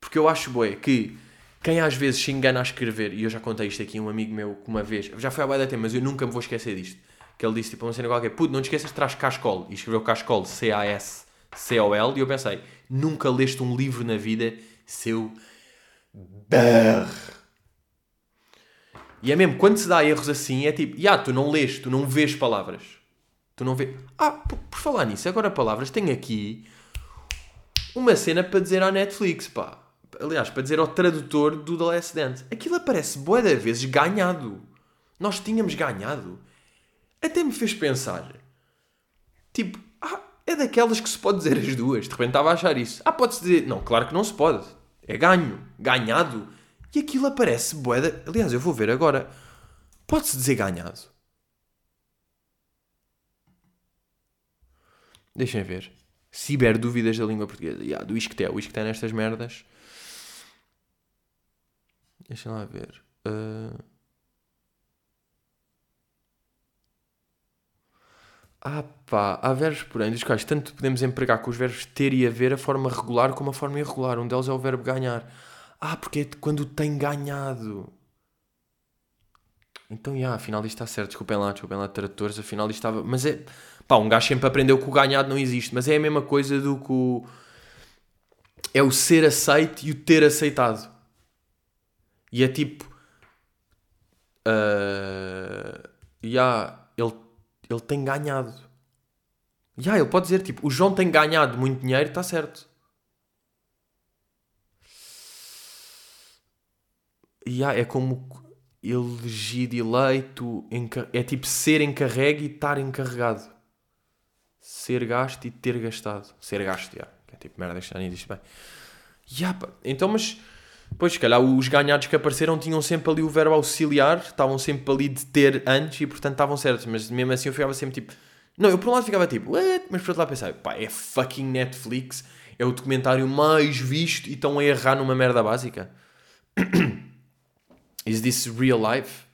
Porque eu acho, boé, que quem às vezes se engana a escrever, e eu já contei isto aqui, um amigo meu, uma vez, já foi há bem da tempo, mas eu nunca me vou esquecer disto. Que ele disse, tipo, uma cena qualquer, puto, não te esqueças de trás Cascol. E escreveu Cascol, C-A-S COL, e eu pensei, nunca leste um livro na vida, seu BR. E é mesmo, quando se dá erros assim, é tipo, já, tu não lês, tu não vês palavras. Tu não vês. Ah, por, por falar nisso, agora palavras, tenho aqui uma cena para dizer à Netflix, pá. aliás, para dizer ao tradutor do The Last Dance. Aquilo aparece boa de vezes ganhado. Nós tínhamos ganhado. Até me fez pensar. Tipo, ah, é daquelas que se pode dizer as duas. De repente estava a achar isso. Ah, pode-se dizer. Não, claro que não se pode. É ganho. Ganhado. E aquilo aparece boeda. Aliás, eu vou ver agora. Pode-se dizer ganhado. Deixem ver. Ciber dúvidas da língua portuguesa. Yeah, do isqueté. O isqueté nestas merdas. Deixem lá ver. Uh... Ah pá, há verbos, porém, dos quais tanto podemos empregar com os verbos ter e haver a forma regular como a forma irregular. Um deles é o verbo ganhar. Ah, porque é quando tem ganhado. Então, já, afinal isto está certo. Desculpem lá, desculpem lá, tradutores. Afinal isto estava... Mas é... Pá, um gajo sempre aprendeu que o ganhado não existe. Mas é a mesma coisa do que o... É o ser aceito e o ter aceitado. E é tipo... Uh... Ele, ele tem ganhado. Já, yeah, ele pode dizer, tipo, o João tem ganhado muito dinheiro, está certo. yeah, é como elegido, eleito, é tipo ser encarregue e estar encarregado. Ser gasto e ter gastado. Ser gasto, yeah. é tipo merda que nem diz bem. Yeah, então, mas pois, se calhar os ganhados que apareceram tinham sempre ali o verbo auxiliar, estavam sempre ali de ter antes e portanto estavam certos, mas mesmo assim eu ficava sempre tipo. Não, eu por um lado ficava tipo, What? mas por outro lado pensava, pá, é fucking Netflix, é o documentário mais visto e estão a errar numa merda básica. *clears throat* Is this real life?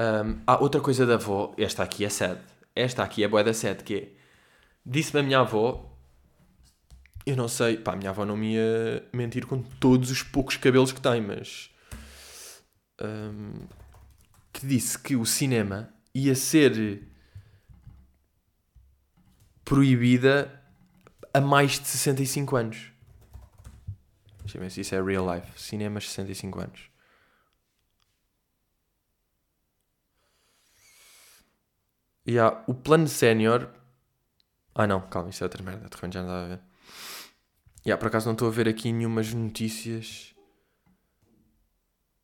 Um, há outra coisa da avó, esta aqui é sad. Esta aqui é boa da sad, que é... Disse-me a minha avó... Eu não sei, pá, a minha avó não me ia mentir com todos os poucos cabelos que tem, mas... Um, que disse que o cinema ia ser proibida a mais de 65 anos. Deixa eu ver se isso é real life. Cinemas 65 anos. E há o plano sénior. Ah não, calma, isso é outra merda, de repente já não estava a ver. Há, por acaso não estou a ver aqui nenhumas notícias.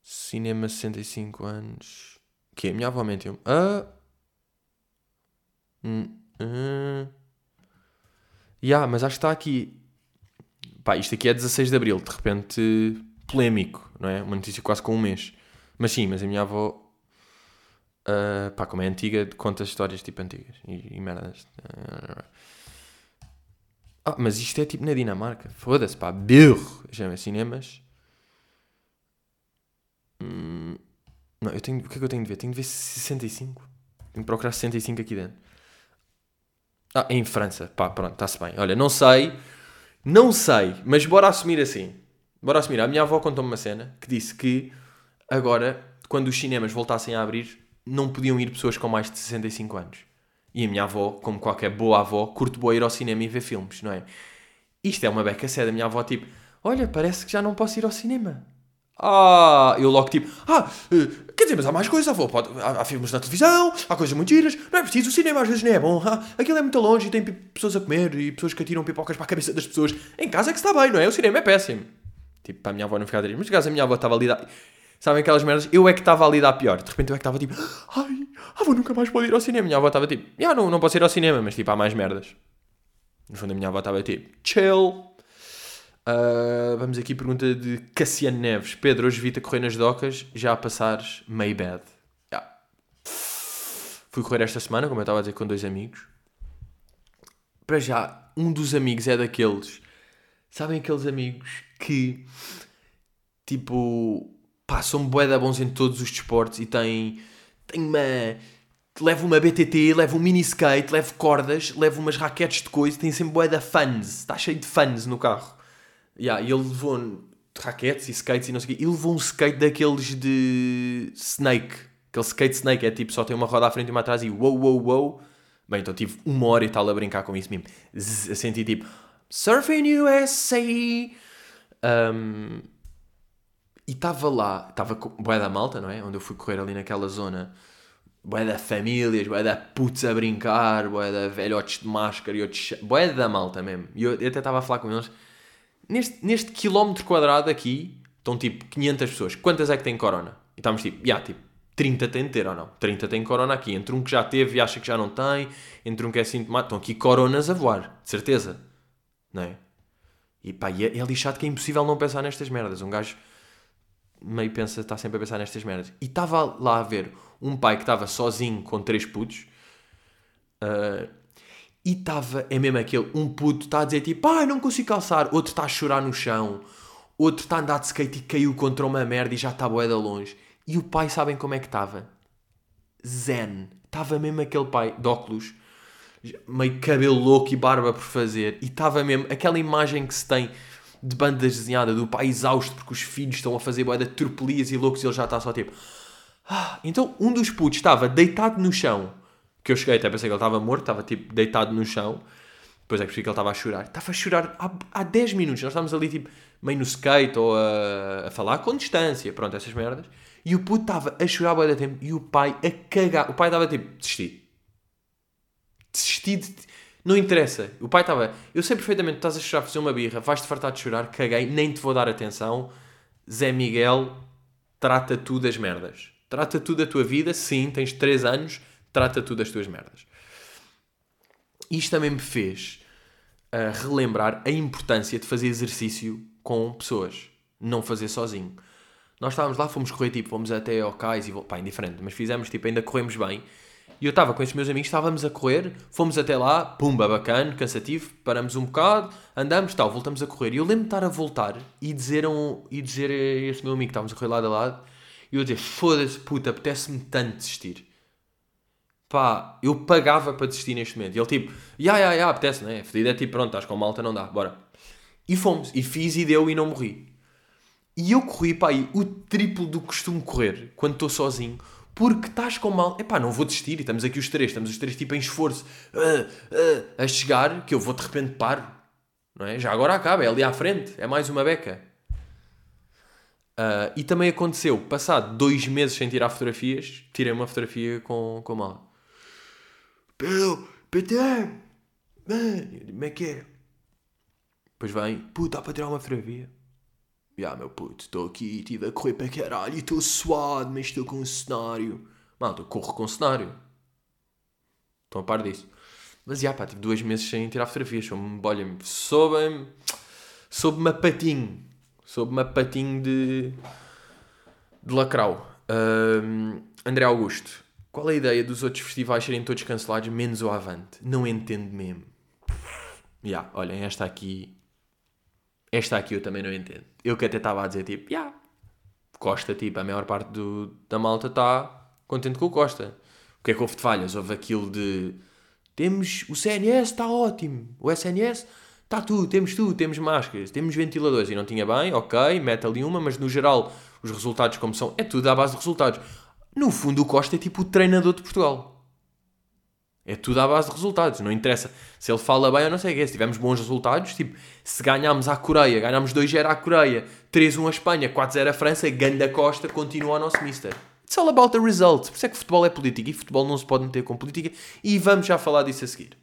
Cinema 65 anos. Que a minha avó mentiu-me. Ah! Hum, hum. Yeah, mas acho que está aqui. Pá, isto aqui é 16 de Abril, de repente polémico, não é? Uma notícia quase com um mês. Mas sim, mas a minha avó Uh, pá, como é antiga, conta histórias tipo antigas e, e merdas. Ah, mas isto é tipo na Dinamarca. Foda-se, pá, burro. Já cinemas. Hum, não, eu tenho. O que é que eu tenho de ver? Tenho de ver 65. Tenho de procurar 65 aqui dentro. Ah, em França. Pá, pronto, está-se bem. Olha, não sei. Não sei, mas bora assumir assim. Bora assumir. A minha avó contou-me uma cena que disse que agora, quando os cinemas voltassem a abrir, não podiam ir pessoas com mais de 65 anos. E a minha avó, como qualquer boa avó, curte boa ir ao cinema e ver filmes, não é? Isto é uma beca séria. A minha avó, tipo, olha, parece que já não posso ir ao cinema. Ah, eu logo tipo, ah, eh, quer dizer, mas há mais coisas, avó, pode, há, há, filmes na televisão, há coisas muito giras, não é preciso, o cinema às vezes não é bom, ah, aquilo é muito longe e tem pessoas a comer e pessoas que atiram pipocas para a cabeça das pessoas. Em casa é que está bem, não é? O cinema é péssimo. Tipo, para a minha avó não ficar a dizer, mas de casa a minha avó estava ali, Sabem aquelas merdas? Eu é que estava ali a pior. De repente eu é que estava tipo, ai, a avó nunca mais pode ir ao cinema. Minha avó estava tipo, ah, não, não posso ir ao cinema, mas tipo, há mais merdas. No fundo a minha avó estava tipo, chill. Uh, vamos aqui, pergunta de Cassiano Neves. Pedro, hoje vi-te a correr nas docas, já a passares meio bad. Yeah. Fui correr esta semana, como eu estava a dizer, com dois amigos. Para já, um dos amigos é daqueles. Sabem aqueles amigos que, tipo, pá, são bué da bons em todos os desportos e têm, têm uma... Levo uma BTT, levo um mini skate, levo cordas, levo umas raquetes de coisa, tem sempre bué da fans, está cheio de fans no carro. Yeah, e ele levou raquetes e skates e não sei o quê, e levou um skate daqueles de Snake, aquele skate Snake, é tipo, só tem uma roda à frente e uma atrás e wow, wow, wow. Bem, então tive uma hora e tal a brincar com isso mesmo. a sentir tipo, Surfing USA. Um, e estava lá, estava com boé da malta, não é? Onde eu fui correr ali naquela zona. Boé da famílias, boé da putos a brincar, boé da velhotes de máscara e outros... Boé da malta mesmo. E eu, eu até estava a falar com eles. neste, neste quilómetro quadrado aqui, estão tipo 500 pessoas. Quantas é que têm corona? E estamos tipo, já, yeah, tipo, 30 tem de ter ou não? 30 tem corona aqui. Entre um que já teve e acha que já não tem, entre um que é sintomático. Estão aqui coronas a voar, de certeza. Não é? E pá, é, é lixado que é impossível não pensar nestas merdas. Um gajo meio pensa, está sempre a pensar nestas merdas. E estava lá a ver um pai que estava sozinho com três putos. Uh, e estava, é mesmo aquele, um puto está a dizer tipo, pai, não consigo calçar. Outro está a chorar no chão. Outro está a andar de skate e caiu contra uma merda e já está boeda longe. E o pai, sabem como é que estava? Zen. Estava mesmo aquele pai de óculos, meio cabelo louco e barba por fazer. E estava mesmo aquela imagem que se tem de bandas desenhada do pai exausto porque os filhos estão a fazer boeda tropelias e loucos e ele já está só tipo. Ah. Então um dos putos estava deitado no chão. Que eu cheguei até pensei que ele estava morto, estava tipo deitado no chão. Depois é que percebi que ele estava a chorar. Estava a chorar há, há 10 minutos. Nós estávamos ali tipo meio no skate ou a, a falar com distância. Pronto, essas merdas. E o puto estava a chorar boa da tempo e o pai a cagar. O pai estava tipo, desisti. Desisti de... Não interessa. O pai estava, eu sei perfeitamente, estás a chorar, fazer uma birra, vais-te fartar de chorar, caguei, nem te vou dar atenção. Zé Miguel, trata tu das merdas. Trata tu da tua vida, sim, tens 3 anos, trata tu das tuas merdas. Isto também me fez uh, relembrar a importância de fazer exercício com pessoas, não fazer sozinho. Nós estávamos lá, fomos correr, tipo, fomos até ao cais e, pá, indiferente, mas fizemos, tipo, ainda corremos bem. E eu estava com esses meus amigos, estávamos a correr, fomos até lá, pumba, bacana, cansativo, paramos um bocado, andamos, tal, voltamos a correr. E eu lembro de estar a voltar e dizer a, um, e dizer a esse meu amigo que estávamos a correr lado a lado, e eu dizer, foda-se, puta, apetece-me tanto desistir. Pá, eu pagava para desistir neste momento. E ele tipo, ya, ya, ya, apetece, né? Fedido é tipo, pronto, estás com malta, não dá, bora. E fomos, e fiz e deu e não morri. E eu corri, pá, aí, o triplo do que costumo correr quando estou sozinho, porque estás com mal. Epá, não vou desistir, e estamos aqui os três, estamos os três tipo em esforço uh, uh, a chegar, que eu vou de repente paro, não é? Já agora acaba, é ali à frente, é mais uma beca. Uh, e também aconteceu, passado dois meses sem tirar fotografias, tirei uma fotografia com, com mala. Pedro, Peter, como é que é? Depois vem, puta, dá para tirar uma fotografia? Ya, meu puto, estou aqui, estive a correr para caralho e estou suado, mas estou com um cenário. Malta, corro com um cenário. Estão a par disso. Mas já, pá, tive dois meses sem tirar fotografias. Soube-me, olha, soube-me. Soube-me a patinho. Soube-me a patinho de. de lacrau. Um, André Augusto. Qual é a ideia dos outros festivais serem todos cancelados, menos o Avante? Não entendo mesmo. Já, yeah, olhem, esta aqui esta aqui eu também não entendo. Eu que até estava a dizer tipo, yeah, Costa, tipo, a maior parte do, da malta está contente com o Costa. O que é que houve de falhas? Houve aquilo de temos o CNS está ótimo, o SNS está tudo, temos tudo, temos máscaras, temos ventiladores e não tinha bem, ok, mete ali uma, mas no geral os resultados como são, é tudo à base de resultados. No fundo o Costa é tipo o treinador de Portugal. É tudo à base de resultados. Não interessa se ele fala bem ou não sei o quê. Se tivermos bons resultados, tipo, se ganharmos à Coreia, ganhamos 2-0 à Coreia, 3-1 à Espanha, 4-0 à França, Ganda Costa continua o nosso mister. It's all about the results. Por isso é que futebol é política e futebol não se pode meter com política. E vamos já falar disso a seguir.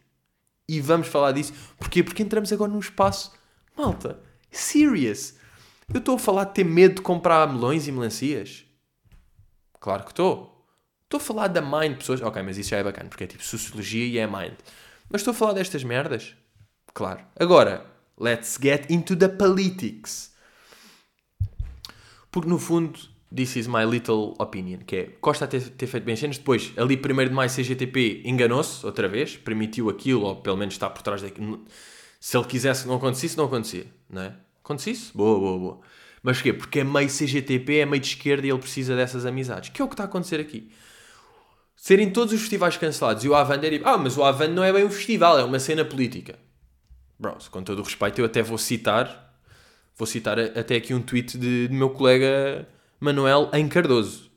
E vamos falar disso. Porquê? Porque entramos agora num espaço. Malta, serious. Eu estou a falar de ter medo de comprar melões e melancias? Claro que estou. Estou a falar da mind de pessoas. Ok, mas isso já é bacana, porque é tipo sociologia e é mind. Mas estou a falar destas merdas? Claro. Agora, let's get into the politics. Porque no fundo, this is my little opinion, que é Costa ter, ter feito bem cenas, depois, ali 1 de maio CGTP enganou-se outra vez, permitiu aquilo, ou pelo menos está por trás daquilo. Se ele quisesse que não acontecesse, não acontecia, não é? Acontecesse? Boa, boa, boa. Mas porquê? Porque é meio CGTP, é meio de esquerda e ele precisa dessas amizades. Que é o que está a acontecer aqui serem todos os festivais cancelados e o Avand é tipo, ah, mas o Avand não é bem um festival, é uma cena política. Bros, com todo o respeito, eu até vou citar, vou citar até aqui um tweet de, de meu colega Manuel em Cardoso.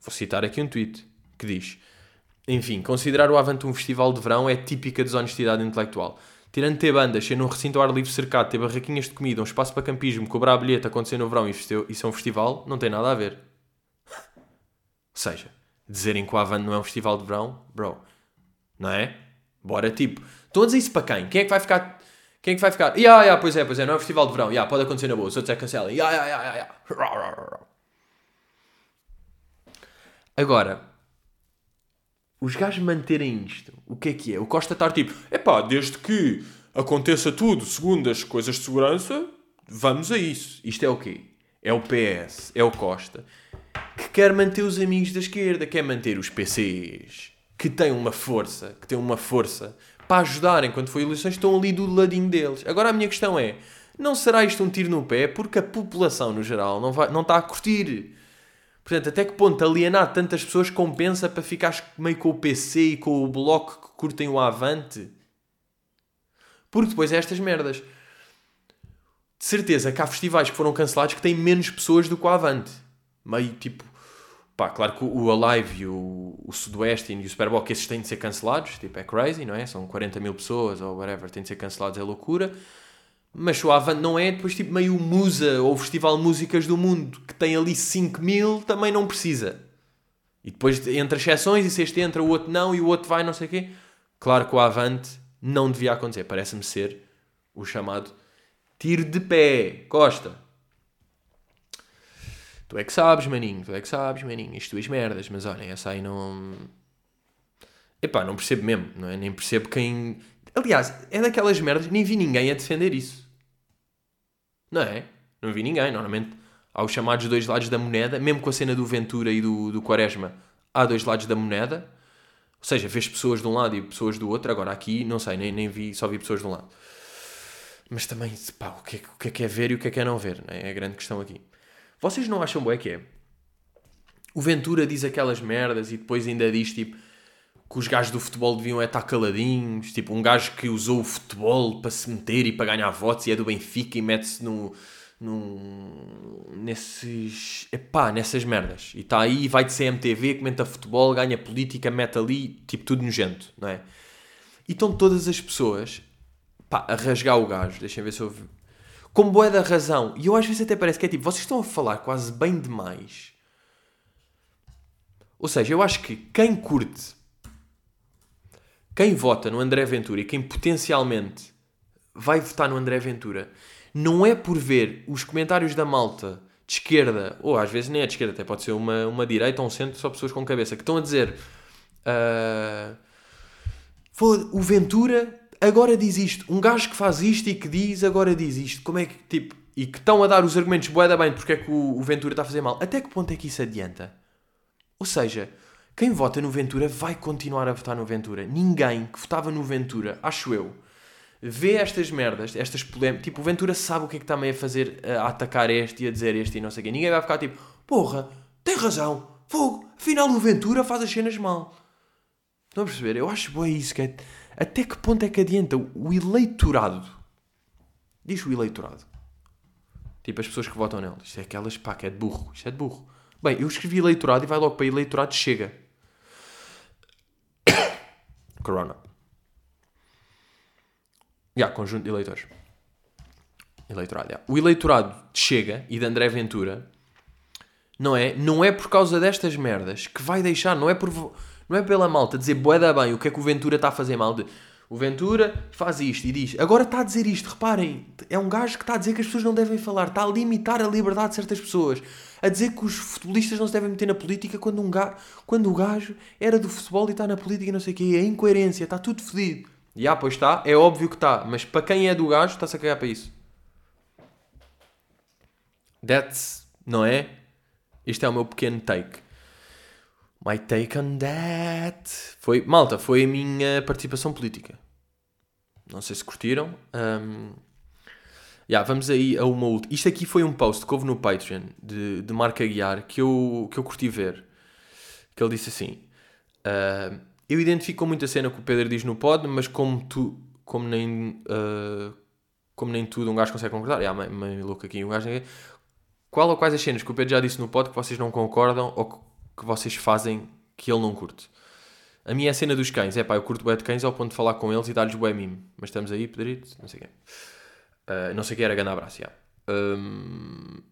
Vou citar aqui um tweet que diz: Enfim, considerar o Avante um festival de verão é típica desonestidade intelectual. Tirando ter bandas, ser num recinto ao ar livre cercado, ter barraquinhas de comida, um espaço para campismo, cobrar bilhete, acontecer no verão e isso é um festival, não tem nada a ver. *laughs* Ou seja, dizerem que o Avante não é um festival de verão, bro, não é? Bora, tipo, todos isso para quem? Quem é que vai ficar, Quem é que vai ficar? Ya, yeah, yeah, pois é, pois é, não é festival de verão. Ya, yeah, pode acontecer na boa. Os outros é cancelem. Ya, ya, ya, ya. Agora, os gajos manterem isto, o que é que é? O Costa estar tipo, epá, desde que aconteça tudo segundo as coisas de segurança, vamos a isso. Isto é o quê? É o PS, é o Costa, que quer manter os amigos da esquerda, quer manter os PCs, que têm uma força, que têm uma força para ajudarem quando foi eleições, estão ali do ladinho deles. Agora a minha questão é, não será isto um tiro no pé? Porque a população, no geral, não, vai, não está a curtir Portanto, até que ponto alienar tantas pessoas compensa para ficar meio com o PC e com o bloco que curtem o Avante? Porque depois é estas merdas. De certeza que há festivais que foram cancelados que têm menos pessoas do que o Avante. Meio tipo. Pá, claro que o Alive e o, o Sudoeste e o Superboc, esses têm de ser cancelados. Tipo, é crazy, não é? São 40 mil pessoas ou whatever, têm de ser cancelados, é loucura. Mas o Avant não é depois tipo meio Musa ou Festival Músicas do Mundo, que tem ali 5 mil, também não precisa. E depois entre exceções, e se este entra, o outro não, e o outro vai, não sei o quê. Claro que o Avante não devia acontecer. Parece-me ser o chamado tiro de pé. Costa. Tu é que sabes, maninho. Tu é que sabes, maninho. Isto tuas merdas. Mas olha, essa aí não... Epá, não percebo mesmo. Não é? Nem percebo quem... Aliás, é daquelas merdas, nem vi ninguém a defender isso. Não é? Não vi ninguém. Normalmente há os chamados dois lados da moneda, mesmo com a cena do Ventura e do, do Quaresma, há dois lados da moneda. Ou seja, vês pessoas de um lado e pessoas do outro. Agora aqui, não sei, nem, nem vi, só vi pessoas de um lado. Mas também, pá, o que, é, o que é que é ver e o que é que é não ver? Não é? é a grande questão aqui. Vocês não acham bem que é? O Ventura diz aquelas merdas e depois ainda diz tipo que os gajos do futebol deviam é estar caladinhos, tipo um gajo que usou o futebol para se meter e para ganhar votos e é do Benfica e mete-se no, no, nesses, epá, nessas merdas. E está aí, vai de CMTV, comenta futebol, ganha política, mete ali, tipo tudo nojento, não é? E estão todas as pessoas, pá, a rasgar o gajo, deixem ver se eu... Com boa da razão. E eu às vezes até parece que é tipo, vocês estão a falar quase bem demais. Ou seja, eu acho que quem curte quem vota no André Ventura e quem potencialmente vai votar no André Ventura não é por ver os comentários da malta de esquerda, ou às vezes nem é de esquerda, até pode ser uma, uma direita ou um centro, só pessoas com cabeça, que estão a dizer uh, o Ventura agora diz isto, um gajo que faz isto e que diz agora diz isto, como é que, tipo, e que estão a dar os argumentos boeda bem porque é que o, o Ventura está a fazer mal, até que ponto é que isso adianta? Ou seja, quem vota no Ventura vai continuar a votar no Ventura. Ninguém que votava no Ventura, acho eu, vê estas merdas, estas polémicas. Tipo, o Ventura sabe o que é que está meio a fazer, a atacar este e a dizer este e não sei o quê. Ninguém vai ficar tipo, porra, tem razão, fogo, afinal o Ventura faz as cenas mal. Estão a perceber? Eu acho boa isso. Que é, até que ponto é que adianta o eleitorado? Diz o eleitorado. Tipo, as pessoas que votam nele. Isto é aquelas, pá, que é de burro. Isto é de burro. Bem, eu escrevi eleitorado e vai logo para eleitorado chega. *coughs* Corona. Já, yeah, conjunto de eleitores. Eleitorado, yeah. O eleitorado Chega e de André Ventura não é? Não é por causa destas merdas que vai deixar, não é por não é pela malta dizer boeda bem o que é que o Ventura está a fazer mal de o Ventura faz isto e diz agora está a dizer isto, reparem, é um gajo que está a dizer que as pessoas não devem falar, está a limitar a liberdade de certas pessoas a dizer que os futebolistas não se devem meter na política quando, um gajo, quando o gajo era do futebol e está na política e não sei o quê. É incoerência, está tudo fedido. E ah, pois está, é óbvio que está, mas para quem é do gajo está-se a cagar para isso. That's, não é? Este é o meu pequeno take. My take on that. Foi, malta, foi a minha participação política. Não sei se curtiram. Um, Yeah, vamos aí a uma última. Isto aqui foi um post que houve no Patreon de, de Marco Aguiar que eu, que eu curti ver. Que ele disse assim: uh, Eu identifico com muita cena que o Pedro diz no pod, mas como tu, como nem, uh, como nem tudo um gajo consegue concordar. Yeah, meio, meio louco aqui. Um gajo, qual ou quais as cenas que o Pedro já disse no pod que vocês não concordam ou que vocês fazem que ele não curte? A minha é a cena dos cães. É pá, eu curto bué de cães ao ponto de falar com eles e dar-lhes bué mimo. Mas estamos aí, Pedrito? Não sei quem. Uh, não sei o que era grande abraço, já. Um,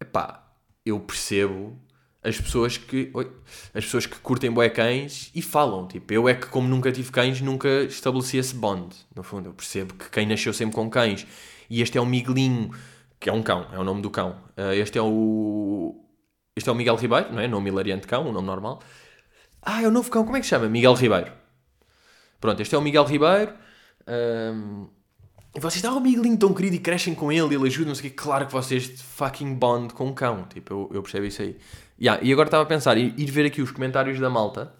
epá, eu percebo. as pessoas que oi, as pessoas que curtem bué cães e falam, tipo, eu é que como nunca tive cães, nunca estabeleci esse bond, no fundo, eu percebo que quem nasceu sempre com cães, e este é o Miguelinho, que é um cão, é o nome do cão, uh, este é o este é o Miguel Ribeiro, não é? Nome hilariante cão, um nome normal. Ah, é o novo cão, como é que se chama? Miguel Ribeiro. Pronto, este é o Miguel Ribeiro. Um, e vocês dão um Miguelinho tão querido e crescem com ele, ele ajuda, não sei o quê. Claro que vocês fucking bond com o cão. Tipo, eu, eu percebo isso aí. Yeah, e agora estava a pensar, ir, ver aqui os comentários da malta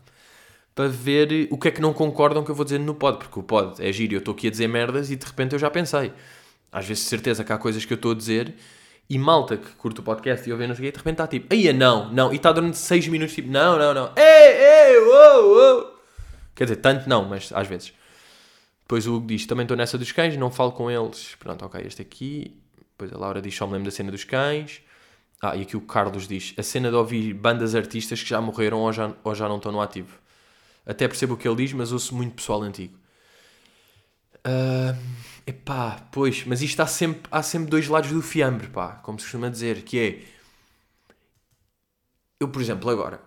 para ver o que é que não concordam que eu vou dizer no pod, porque o pod é giro, eu estou aqui a dizer merdas e de repente eu já pensei. Às vezes, certeza que há coisas que eu estou a dizer e malta que curte o podcast e ouve não sei de repente está tipo, aí não, não, e está durante 6 minutos tipo, não, não, não, ei, ei, uou, uou. Quer dizer, tanto não, mas às vezes. Depois o Hugo diz, também estou nessa dos cães, não falo com eles. Pronto, ok, este aqui. Depois a Laura diz, só me lembro da cena dos cães. Ah, e aqui o Carlos diz: a cena de ouvir bandas artistas que já morreram ou já, ou já não estão no ativo. Até percebo o que ele diz, mas ouço muito pessoal antigo. Uh, epá, pois, mas isto há sempre, há sempre dois lados do fiambre, pá, como se costuma dizer, que é. Eu, por exemplo, agora,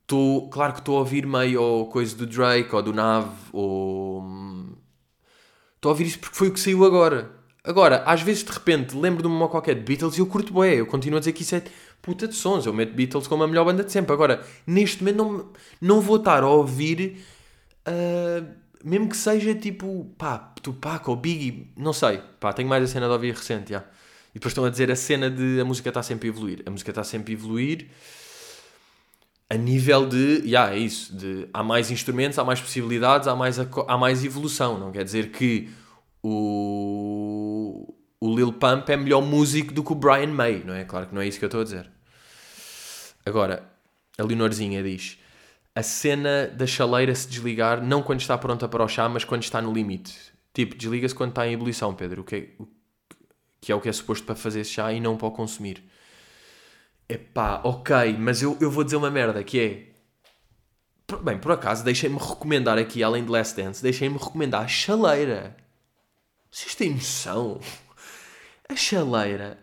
estou, claro que estou a ouvir meio coisa do Drake ou do Nav, ou. Estou a ouvir isso porque foi o que saiu agora. Agora, às vezes de repente lembro de uma qualquer de Beatles e eu curto bué. Eu continuo a dizer que isso é puta de sons. Eu meto Beatles como a melhor banda de sempre. Agora, neste momento não, não vou estar a ouvir, uh, mesmo que seja tipo, pá, Tupac ou Biggie, não sei. Pá, tenho mais a cena de ouvir recente, já. E depois estão a dizer a cena de a música está sempre a evoluir. A música está sempre a evoluir a nível de, já, é isso, de há mais instrumentos, há mais possibilidades, há mais, há mais evolução. Não quer dizer que o, o Lil Pump é melhor músico do que o Brian May, não é? Claro que não é isso que eu estou a dizer. Agora, a Leonorzinha diz: a cena da chaleira se desligar não quando está pronta para o chá, mas quando está no limite. Tipo, desliga-se quando está em ebulição, Pedro, que, é, que é o que é suposto para fazer esse chá e não para o consumir. Epá, ok, mas eu, eu vou dizer uma merda que é. Bem, por acaso, deixem-me recomendar aqui, além de Last Dance, deixem-me recomendar a chaleira. Vocês têm noção? A chaleira.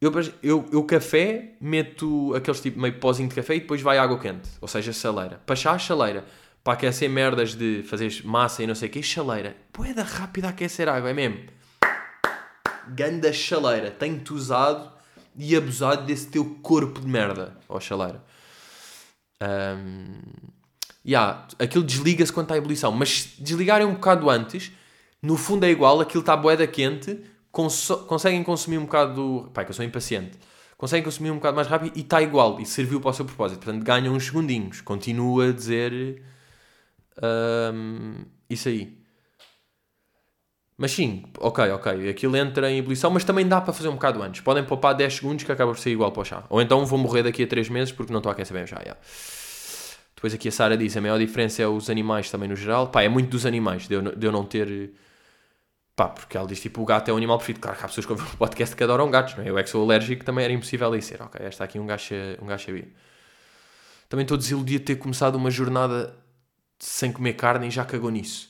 Eu, eu, eu café, meto aqueles tipo meio pozinho de café e depois vai água quente. Ou seja, chaleira. Para chá, chaleira. Para aquecer merdas de fazer massa e não sei o que, chaleira. Poeda rápida a aquecer água, é mesmo. Ganda chaleira. Tenho-te usado e abusado desse teu corpo de merda. Ó oh, chaleira. Um, yeah, aquilo desliga-se quando está em ebulição. Mas desligarem um bocado antes no fundo é igual, aquilo está boeda quente, cons conseguem consumir um bocado do... Pai, que eu sou impaciente. Conseguem consumir um bocado mais rápido e está igual, e serviu para o seu propósito. Portanto, ganham uns segundinhos. Continua a dizer um, isso aí. Mas sim, ok, ok. Aquilo entra em ebulição, mas também dá para fazer um bocado antes. Podem poupar 10 segundos que acaba por ser igual para o chá. Ou então vou morrer daqui a 3 meses porque não estou a aquecer bem o chá. Yeah. Depois aqui a Sara diz, a maior diferença é os animais também no geral. Pá, é muito dos animais, de eu, de eu não ter Pá, porque ela diz tipo o gato é o animal preferido. Claro que há pessoas que ouvem um podcast que adoram gatos, não é? Eu é que sou alérgico, também era impossível aí ser. Ok, esta aqui um gajo, um gajo sabia. Também estou desiludido de ter começado uma jornada sem comer carne e já cagou nisso.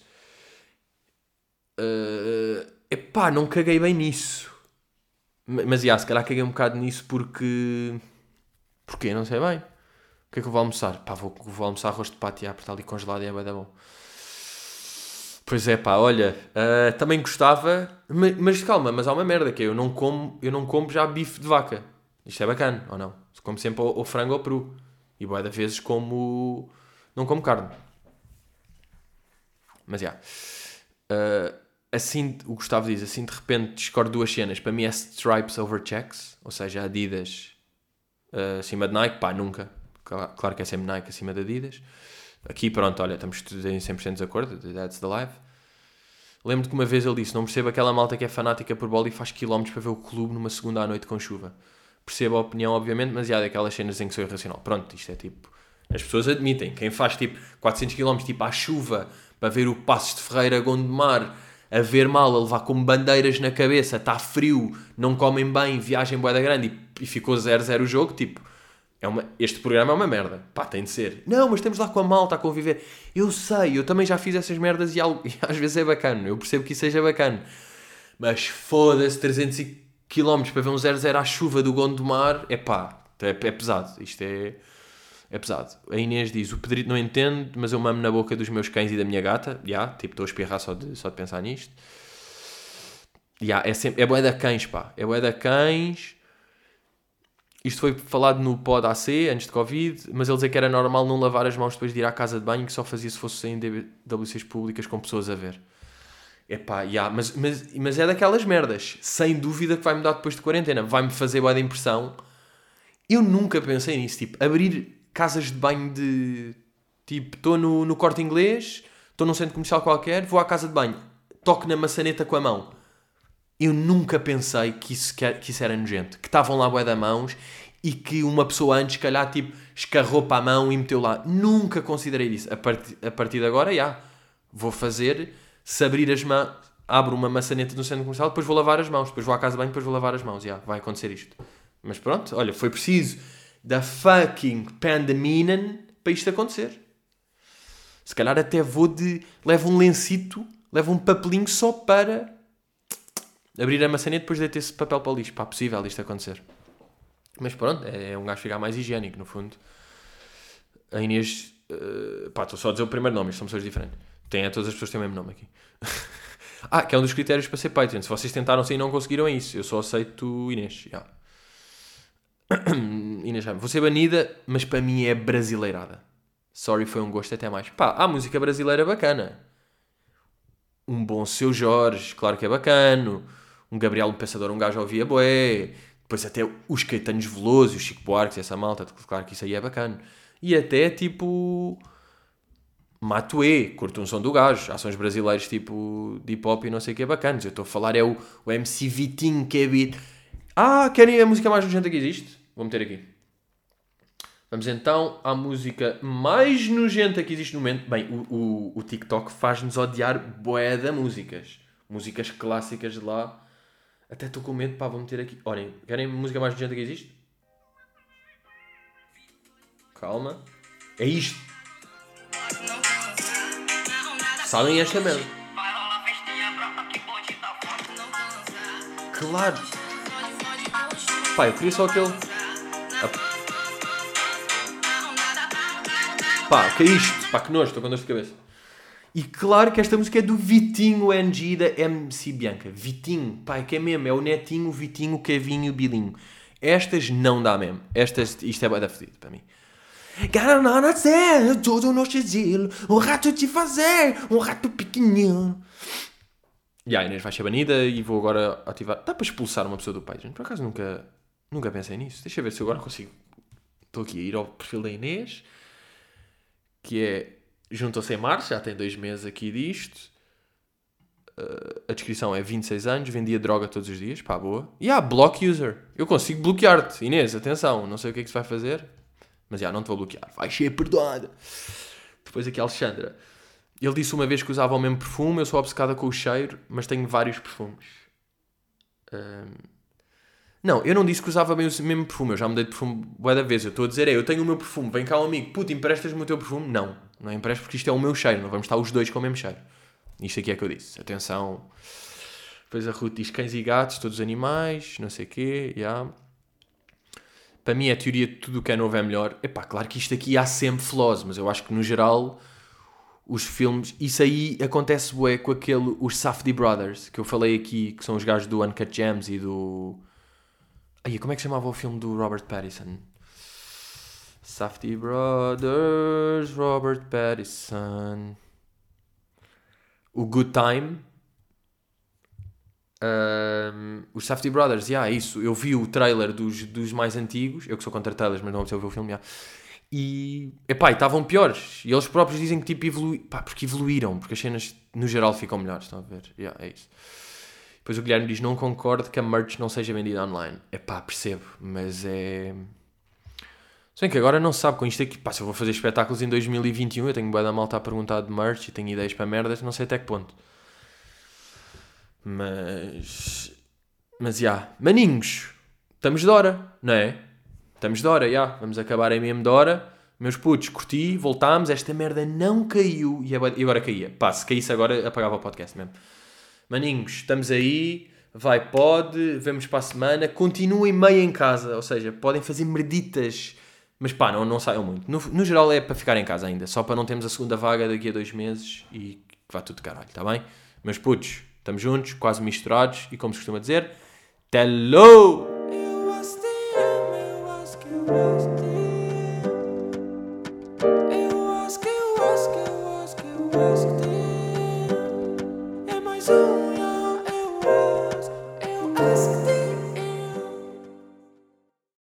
Uh, epá, não caguei bem nisso. Mas, já, se calhar caguei um bocado nisso porque... Porquê? Não sei bem. O que é que eu vou almoçar? Pá, vou, vou almoçar arroz de pato, já, porque está ali congelado e é bem da bom. Pois é, pá, olha, uh, também gostava, mas, mas, calma, mas há uma merda que é, eu não como, eu não como já bife de vaca. Isto é bacana, ou não? Como sempre o, frango ou peru. E boa da vezes como não como carne. Mas já. Yeah. Uh, assim, o Gustavo diz, assim de repente discordo duas cenas. Para mim é stripes over checks, ou seja, Adidas uh, acima de Nike, pá, nunca. Claro que é sempre Nike acima de Adidas. Aqui, pronto, olha, estamos em 100% de acordo, that's the life. Lembro-te que uma vez ele disse: Não percebo aquela malta que é fanática por bola e faz quilómetros para ver o clube numa segunda à noite com chuva. Percebo a opinião, obviamente, mas há daquelas cenas em que sou irracional. Pronto, isto é tipo. As pessoas admitem. Quem faz tipo 400 km tipo à chuva para ver o Passos de Ferreira Gondomar a ver mal, a levar com bandeiras na cabeça, está frio, não comem bem, viagem boeda grande e, e ficou 0-0 o jogo, tipo é uma, este programa é uma merda. Pá, tem de ser. Não, mas estamos lá com a malta a conviver. Eu sei, eu também já fiz essas merdas e, algo, *laughs* e às vezes é bacana. Eu percebo que isso seja bacana. Mas foda-se, 300 km para ver um 0-0 à chuva do Gondomar. É pá, É, é pesado. Isto é, é pesado. A Inês diz: O Pedrito não entende, mas eu mamo na boca dos meus cães e da minha gata. Já, yeah, tipo, estou a espirrar só de, só de pensar nisto. Yeah, é sempre. É boé da cães, pá. É boé da cães. Isto foi falado no pod AC, antes de Covid, mas ele dizia que era normal não lavar as mãos depois de ir à casa de banho, que só fazia se fosse em WCs públicas com pessoas a ver. Epá, yeah, mas, mas, mas é daquelas merdas. Sem dúvida que vai mudar depois de quarentena. Vai-me fazer boa impressão. Eu nunca pensei nisso. Tipo, abrir casas de banho de... Tipo, estou no, no corte inglês, estou num centro comercial qualquer, vou à casa de banho, toco na maçaneta com a mão. Eu nunca pensei que isso, que isso era nojento. Que estavam lá bué da mãos e que uma pessoa antes, se calhar, tipo, escarrou para a mão e meteu lá. Nunca considerei isso. A, part, a partir de agora, já. Yeah, vou fazer se abrir as mãos, abro uma maçaneta no centro comercial, depois vou lavar as mãos, depois vou à casa de banho, depois vou lavar as mãos. Já, vai acontecer isto. Mas pronto, olha, foi preciso da fucking pandemia para isto acontecer. Se calhar até vou de. levo um lencito, levo um papelinho só para abrir a maçaneta depois de ter esse papel para lixo. Pá, possível isto acontecer. Mas pronto, é, é um gajo ficar mais higiênico, no fundo. A Inês. Uh, pá, estou só a dizer o primeiro nome, isto são pessoas diferentes. Tem, é, todas as pessoas têm o mesmo nome aqui. *laughs* ah, que é um dos critérios para ser Patreon. Se vocês tentaram sair e não conseguiram, é isso. Eu só aceito Inês. *coughs* Inês Vou ser banida, mas para mim é brasileirada. Sorry, foi um gosto até mais. Pá, há música brasileira bacana. Um bom Seu Jorge, claro que é bacano. Um Gabriel um Pensador, um gajo ouvia boé. Depois até os Caetanos Veloso, os Chico Buarque, essa malta, claro que isso aí é bacana. E até tipo Matuê, curto um som do gajo. Há sons brasileiros tipo de hip hop e não sei o que é bacanas. Eu estou a falar é o, o MC Vitinho que é beat. Ah, querem a música mais nojenta que existe? Vou meter aqui. Vamos então à música mais nojenta que existe no momento. Bem, o, o, o TikTok faz-nos odiar bué de músicas. Músicas clássicas de lá. Até estou com medo, pá, vou meter aqui. Olhem, querem música mais nojenta que existe? Calma. É isto. Sabem esta merda. Claro. Pá, eu queria só aquele. Pá, que é isto? Pá, que nojo, estou com dor de cabeça. E claro que esta música é do Vitinho NG da MC Bianca. Vitinho, é que é mesmo, é o Netinho, o Vitinho, o Kevinho e o Bilinho. Estas não dá mesmo. Estas, isto é bem da fedido para mim. Quero não nascer, tudo no estilo, um rato te fazer, um rato pequenino. E a Inês vai ser banida e vou agora ativar. Dá para expulsar uma pessoa do Patreon? Por acaso nunca, nunca pensei nisso. Deixa eu ver se eu agora consigo. Estou aqui a ir ao perfil da Inês, que é juntou-se em março, já tem dois meses aqui disto. Uh, a descrição é 26 anos, vendia droga todos os dias, pá, boa. E há block user. Eu consigo bloquear-te. Inês, atenção, não sei o que é que se vai fazer. Mas já, não te vou bloquear. Vai ser perdoada. Depois aqui a Alexandra. Ele disse uma vez que usava o mesmo perfume. Eu sou obcecada com o cheiro, mas tenho vários perfumes. Um... Não, eu não disse que usava bem o mesmo perfume. Eu já mudei de perfume boa da vez. Eu estou a dizer, é, eu tenho o meu perfume. Vem cá um amigo. Puta, emprestas-me o teu perfume? Não. Não empresto porque isto é o meu cheiro. Não vamos estar os dois com o mesmo cheiro. Isto aqui é que eu disse. Atenção. Depois a Ruth diz cães e gatos, todos os animais, não sei o quê. Yeah. Para mim, a teoria de tudo o que é novo é melhor. Epá, claro que isto aqui há sempre flaws, mas eu acho que no geral os filmes. Isso aí acontece bué com aquele. Os Safdie Brothers, que eu falei aqui, que são os gajos do Uncut Gems e do. Aí, como é que chamava o filme do Robert Pattinson? Safdie Brothers, Robert Pattinson. O Good Time. Um, os Safety Brothers, yeah, isso. Eu vi o trailer dos, dos mais antigos. Eu que sou contra trailers, mas não observei o filme. Yeah. E epá, estavam piores. E eles próprios dizem que tipo evoluíram. Porque evoluíram, porque as cenas no geral ficam melhores. Estão a ver? Yeah, é isso. Depois o Guilherme diz: Não concordo que a merch não seja vendida online. Epá, percebo, mas é. Se bem que agora não se sabe com isto aqui. Pá, se eu vou fazer espetáculos em 2021, eu tenho boa da malta a perguntar de merch e tenho ideias para merdas, não sei até que ponto. Mas. Mas já. Yeah. Maninhos, estamos de hora, não é? Estamos de hora, já. Yeah. Vamos acabar em mesmo de hora. Meus putos, curti, voltámos. Esta merda não caiu. E agora caía. Pá, se caísse agora, apagava o podcast mesmo. Maninhos, estamos aí. vai, pode, vemos para a semana, continuem meio em casa, ou seja, podem fazer merditas, mas pá, não, não saiam muito. No, no geral é para ficar em casa ainda, só para não termos a segunda vaga daqui a dois meses e que vá tudo caralho, está bem? Mas putos, estamos juntos, quase misturados e como se costuma dizer, hello!